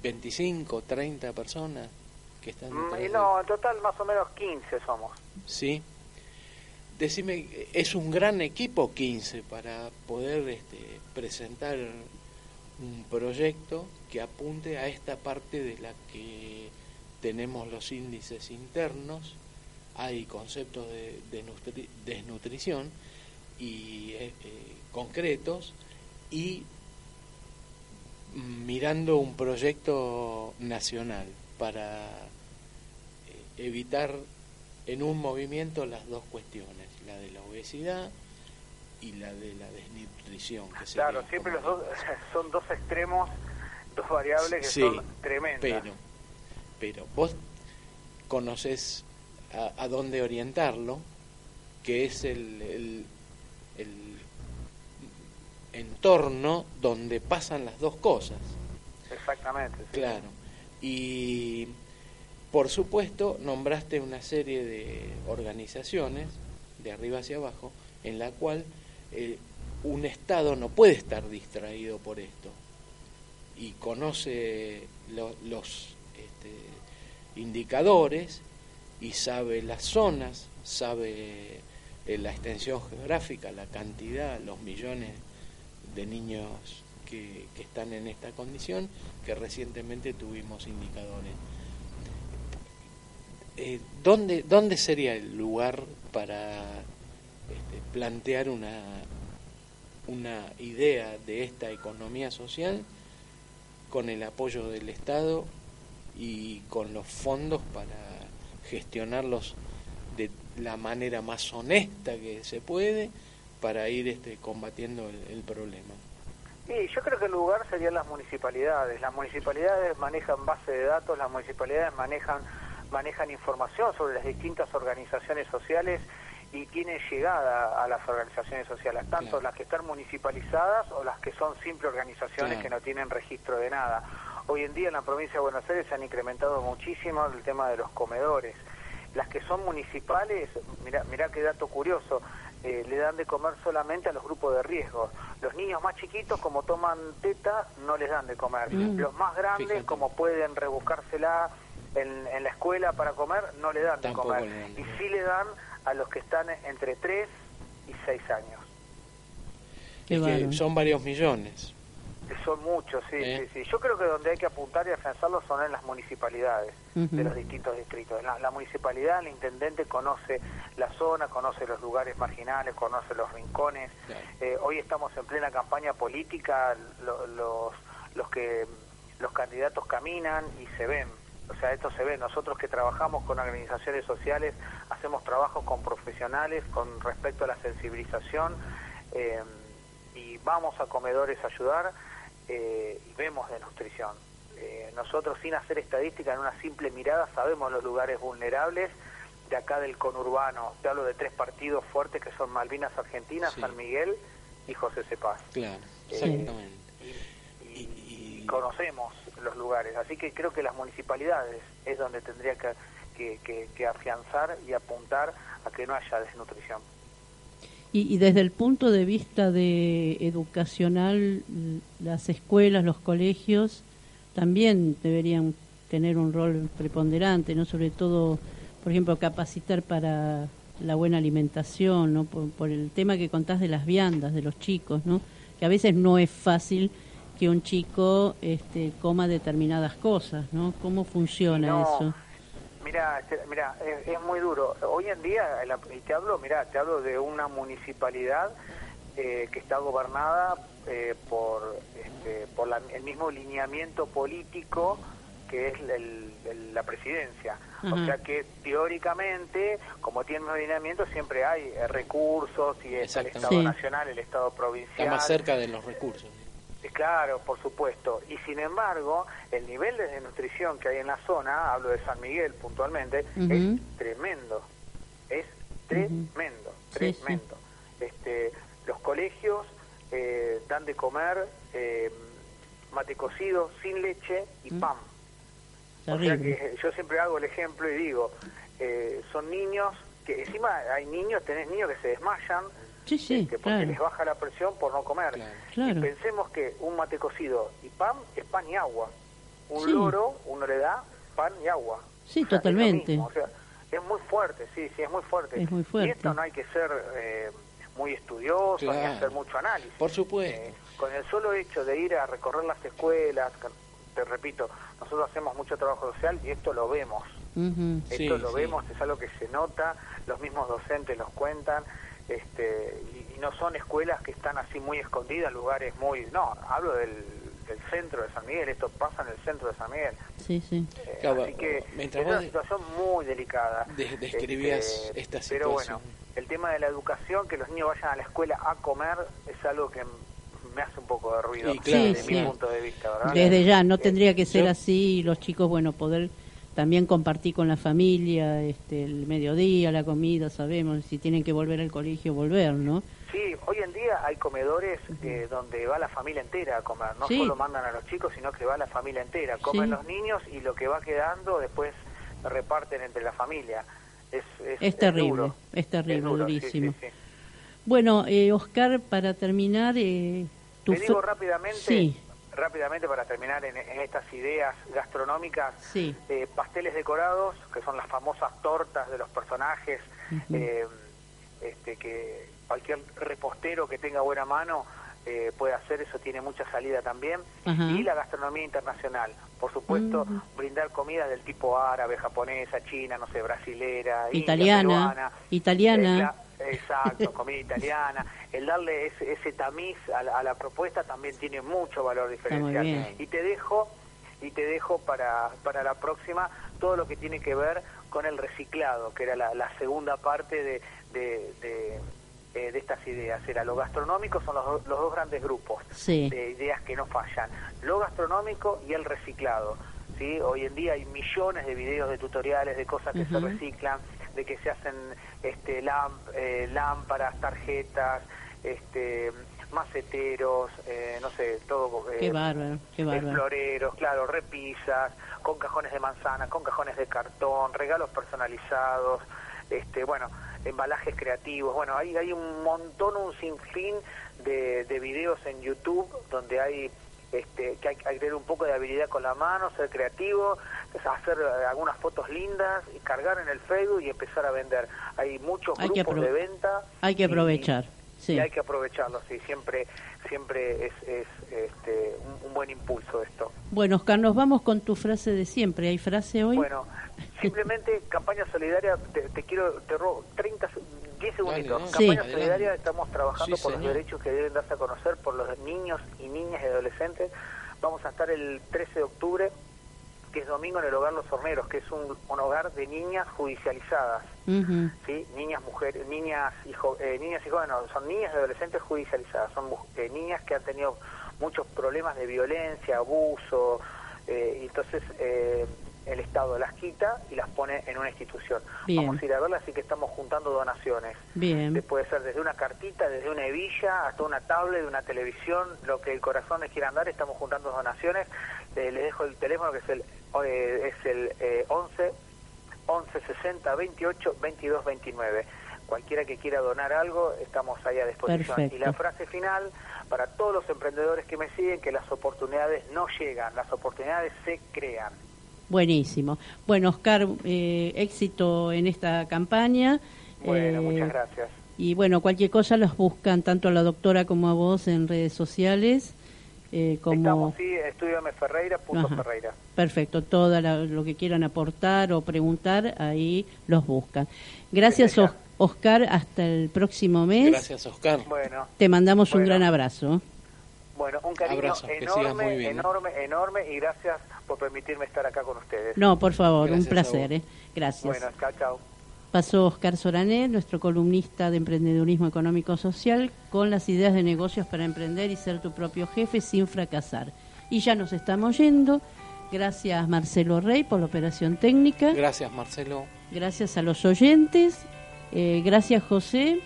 ¿25, 30 personas que están Mm, detrás no, en total más o menos 15 somos. ¿sí? Decime, ¿es un gran equipo 15 para poder este, presentar un proyecto que apunte a esta parte de la que tenemos los índices internos, hay conceptos de, de nutri- desnutrición y eh, eh, concretos. Y mirando un proyecto nacional para eh, evitar en un movimiento las dos cuestiones, la de la obesidad y la de la desnutrición. Que sería Claro, siempre los dos (laughs) son dos extremos, dos variables que Sí, son tremendas. Pero, pero vos conoces a, a dónde orientarlo, que es el, el, el entorno donde pasan las dos cosas. Exactamente. sí. Claro. Y por supuesto nombraste una serie de organizaciones, de arriba hacia abajo, en la cual eh, un Estado no puede estar distraído por esto. Y conoce lo- los este, indicadores y sabe las zonas, sabe eh, la extensión geográfica, la cantidad, los millones de niños que, que están en esta condición, que recientemente tuvimos indicadores. Eh, ¿dónde, ¿Dónde sería el lugar para este, plantear una, una idea de esta economía social con el apoyo del Estado y con los fondos para gestionarlos de la manera más honesta que se puede para ir este, combatiendo el, el problema? Sí, yo creo que el lugar serían las municipalidades. Las municipalidades manejan base de datos, las municipalidades manejan manejan información sobre las distintas organizaciones sociales y tienen llegada a las organizaciones sociales, tanto Claro. las que están municipalizadas o las que son simples organizaciones Claro. que no tienen registro de nada. Hoy en día en la provincia de Buenos Aires se han incrementado muchísimo el tema de los comedores. Las que son municipales, mira, mira qué dato curioso, eh, le dan de comer solamente a los grupos de riesgo. Los niños más chiquitos, como toman teta, no les dan de comer. Mm. Los más grandes, Fíjate. como pueden rebuscársela en, en la escuela para comer, no le dan de comer. le dan de Y sí le dan a los que están entre 3 y 6 años. Es que son varios millones. Son muchos, sí, ¿Eh? sí, sí. Yo creo que donde hay que apuntar y afianzarlo son en las municipalidades de los distintos distritos. La, la municipalidad, el intendente conoce la zona, conoce los lugares marginales, conoce los rincones. Claro. Eh, hoy estamos en plena campaña política, lo- los, los que los candidatos caminan y se ven. O sea, esto se ve. Nosotros que trabajamos con organizaciones sociales, hacemos trabajos con profesionales con respecto a la sensibilización eh, y vamos a comedores a ayudar eh, y vemos de nutrición. Eh, nosotros sin hacer estadística, en una simple mirada, sabemos los lugares vulnerables de acá del conurbano. Te hablo de tres partidos fuertes que son Malvinas Argentinas, Sí. San Miguel y José Cepaz. Claro, exactamente. Y, Y- y conocemos los lugares, así que creo que las municipalidades es donde tendría que, que, que- afianzar y apuntar a que no haya desnutrición. Y, y desde el punto de vista de educacional, las escuelas, los colegios también deberían tener un rol preponderante, no sobre todo, por ejemplo, capacitar para la buena alimentación, ¿no? Por, por el tema que contás de las viandas de los chicos, ¿no? Que a veces no es fácil que un chico este, coma determinadas cosas, ¿no? ¿Cómo funciona No, eso? Mira, este, mira, es, es muy duro. Hoy en día, y te hablo, mira, te hablo de una municipalidad eh, que está gobernada eh, por, este, por la- el mismo lineamiento político que es el- el- la presidencia. O sea que teóricamente, como tiene un lineamiento, siempre hay eh, recursos y está el. Estado Sí. Nacional, el Estado Provincial. Está más cerca de los recursos. Claro, por supuesto. Y sin embargo, el nivel de desnutrición que hay en la zona, hablo de San Miguel puntualmente, es tremendo. Es tremendo, Sí, sí. tremendo. Este, los colegios eh, dan de comer eh, mate cocido sin leche y Mm. pan. O sea que yo siempre hago el ejemplo y digo, eh, son niños que encima hay niños, tenés niños que se desmayan Sí, sí, este, porque claro. les baja la presión por no comer. Claro. Claro. Y pensemos que un mate cocido y pan es pan y agua. Un Sí. loro uno le da pan y agua. Sí, O sea, es lo totalmente. mismo, o sea, es muy fuerte, sí, sí, es muy fuerte. Es muy fuerte. Y esto no hay que ser eh, muy estudiosos y Claro. hacer mucho análisis. Por supuesto. Eh, con el solo hecho de ir a recorrer las escuelas, te repito, nosotros hacemos mucho trabajo social y esto lo vemos. Ujú. Esto lo vemos, es algo que se nota, los mismos docentes nos cuentan, este, y, y no son escuelas que están así muy escondidas, lugares muy... No, hablo del, del centro de San Miguel, esto pasa en el centro de San Miguel. Sí, sí. Eh, Claro, así que mientras es una situación muy delicada. de- describías Este, esta Pero situación. bueno, el tema de la educación, que los niños vayan a la escuela a comer, es algo que me hace un poco de ruido Sí, claro, desde Sí, mi sí. punto de vista, ¿verdad? Desde ya, no Eh, tendría que ser yo- así y los chicos, bueno, poder también compartir con la familia, este, el mediodía, la comida, sabemos, si tienen que volver al colegio, volver, ¿no? Sí, hoy en día hay comedores eh, donde va la familia entera a comer, no Sí. solo mandan a los chicos, sino que va la familia entera, comen Sí. los niños y lo que va quedando después reparten entre la familia. Es, es, Es terrible, duro. es terrible, duro, durísimo. sí. Bueno, eh, Oscar, para terminar, eh, Te digo rápidamente, Sí. Rápidamente para terminar en, en estas ideas gastronómicas, Sí. eh, pasteles decorados, que son las famosas tortas de los personajes, eh, este, que cualquier repostero que tenga buena mano eh, puede hacer, eso tiene mucha salida también. Y la gastronomía internacional, por supuesto, brindar comidas del tipo árabe, japonesa, china, no sé, brasilera, india, Italiana, peruana. italiana. Eh, Exacto, (laughs) comida italiana. El darle ese, ese tamiz a la, a la propuesta también tiene mucho valor diferencial. Y te dejo y te dejo para, para la próxima todo lo que tiene que ver con el reciclado, que era la, la segunda parte de, de, de, eh, de estas ideas. Era lo gastronómico, son los, los dos grandes grupos Sí. de ideas que no fallan. Lo gastronómico y el reciclado. ¿sí? Hoy en día hay millones de videos, de tutoriales, de cosas que se reciclan, de que se hacen este, lamp- eh, lámparas, tarjetas, este, maceteros, eh, no sé, todo. eh, Qué bárbaro, qué eh, bárbaro. floreros, claro, repisas, con cajones de manzana, con cajones de cartón, regalos personalizados, este, bueno, embalajes creativos, bueno, hay, hay un montón, un sinfín de, de videos en YouTube donde hay este, que hay que tener un poco de habilidad con la mano, ser creativo, hacer eh, algunas fotos lindas y cargar en el Facebook y empezar a vender. Hay muchos Hay grupos de venta. Hay que y- aprovechar, sí. y hay que aprovecharlo, sí, siempre, siempre es, es este, un, un buen impulso esto. Bueno, Oscar, nos vamos con tu frase de siempre. ¿Hay frase hoy? Bueno, simplemente (laughs) campaña solidaria, te, te quiero, te robo 30, se- 10 segunditos. dale. Campaña Sí. solidaria, estamos trabajando Sí, por los derechos que deben darse a conocer por los niños y niñas y adolescentes. Vamos a estar el 13 de octubre, que es domingo, en el Hogar Los Horneros, que es un, un hogar de niñas judicializadas. ¿sí? niñas mujeres niñas y jo- eh, niñas y jóvenes no, son niñas y adolescentes judicializadas son eh, niñas que han tenido muchos problemas de violencia abuso eh, y entonces eh, el Estado las quita y las pone en una institución Bien. vamos a ir a verlas así que estamos juntando donaciones Bien. Puede ser desde una cartita desde una hebilla hasta una tablet una televisión lo que el corazón les quiera dar estamos juntando donaciones Eh, les dejo el teléfono que es el eh, es el eh, 11 11 60 28 22 29. Cualquiera que quiera donar algo, estamos ahí a disposición. Perfecto. Y la frase final, para todos los emprendedores que me siguen, que las oportunidades no llegan, las oportunidades se crean. Buenísimo. Bueno, Oscar, eh, éxito en esta campaña. Bueno, Eh, muchas gracias. Y bueno, cualquier cosa los buscan tanto a la doctora como a vos en redes sociales. Eh, como Estamos, sí, estudiame Ferreira, punto Ajá. Ferreira. Perfecto, todo lo que quieran aportar o preguntar, ahí los buscan. Gracias, Os- Oscar. Hasta el próximo mes. Gracias, Oscar. Bueno, Te mandamos un gran abrazo. bueno, un cariño Abrazo, enorme, muy bien, ¿eh? enorme, enorme y gracias por permitirme estar acá con ustedes. No, por favor, Gracias un placer. ¿eh? Gracias. Bueno, chao, chao. Pasó Oscar Sorané, nuestro columnista de emprendedurismo económico social, con las ideas de negocios para emprender y ser tu propio jefe sin fracasar. Y ya nos estamos yendo. Gracias Marcelo Rey por la operación técnica. Gracias, Marcelo. Gracias a los oyentes. Eh, gracias José.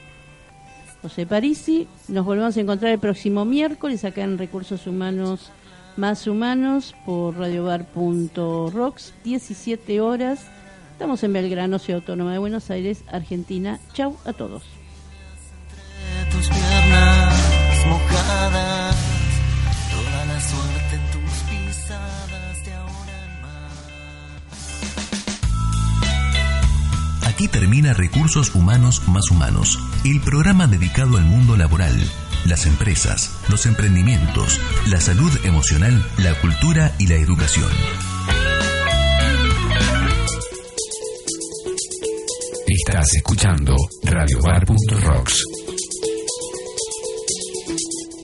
José Parisi. Nos volvemos a encontrar el próximo miércoles acá en Recursos Humanos Más Humanos por radiobar.rocks, 17 horas. Estamos en Belgrano, Ciudad Autónoma de Buenos Aires, Argentina. Chau a todos. Aquí termina Recursos Humanos más Humanos, el programa dedicado al mundo laboral, las empresas, los emprendimientos, la salud emocional, la cultura y la educación. Estás escuchando radiobar.rocks.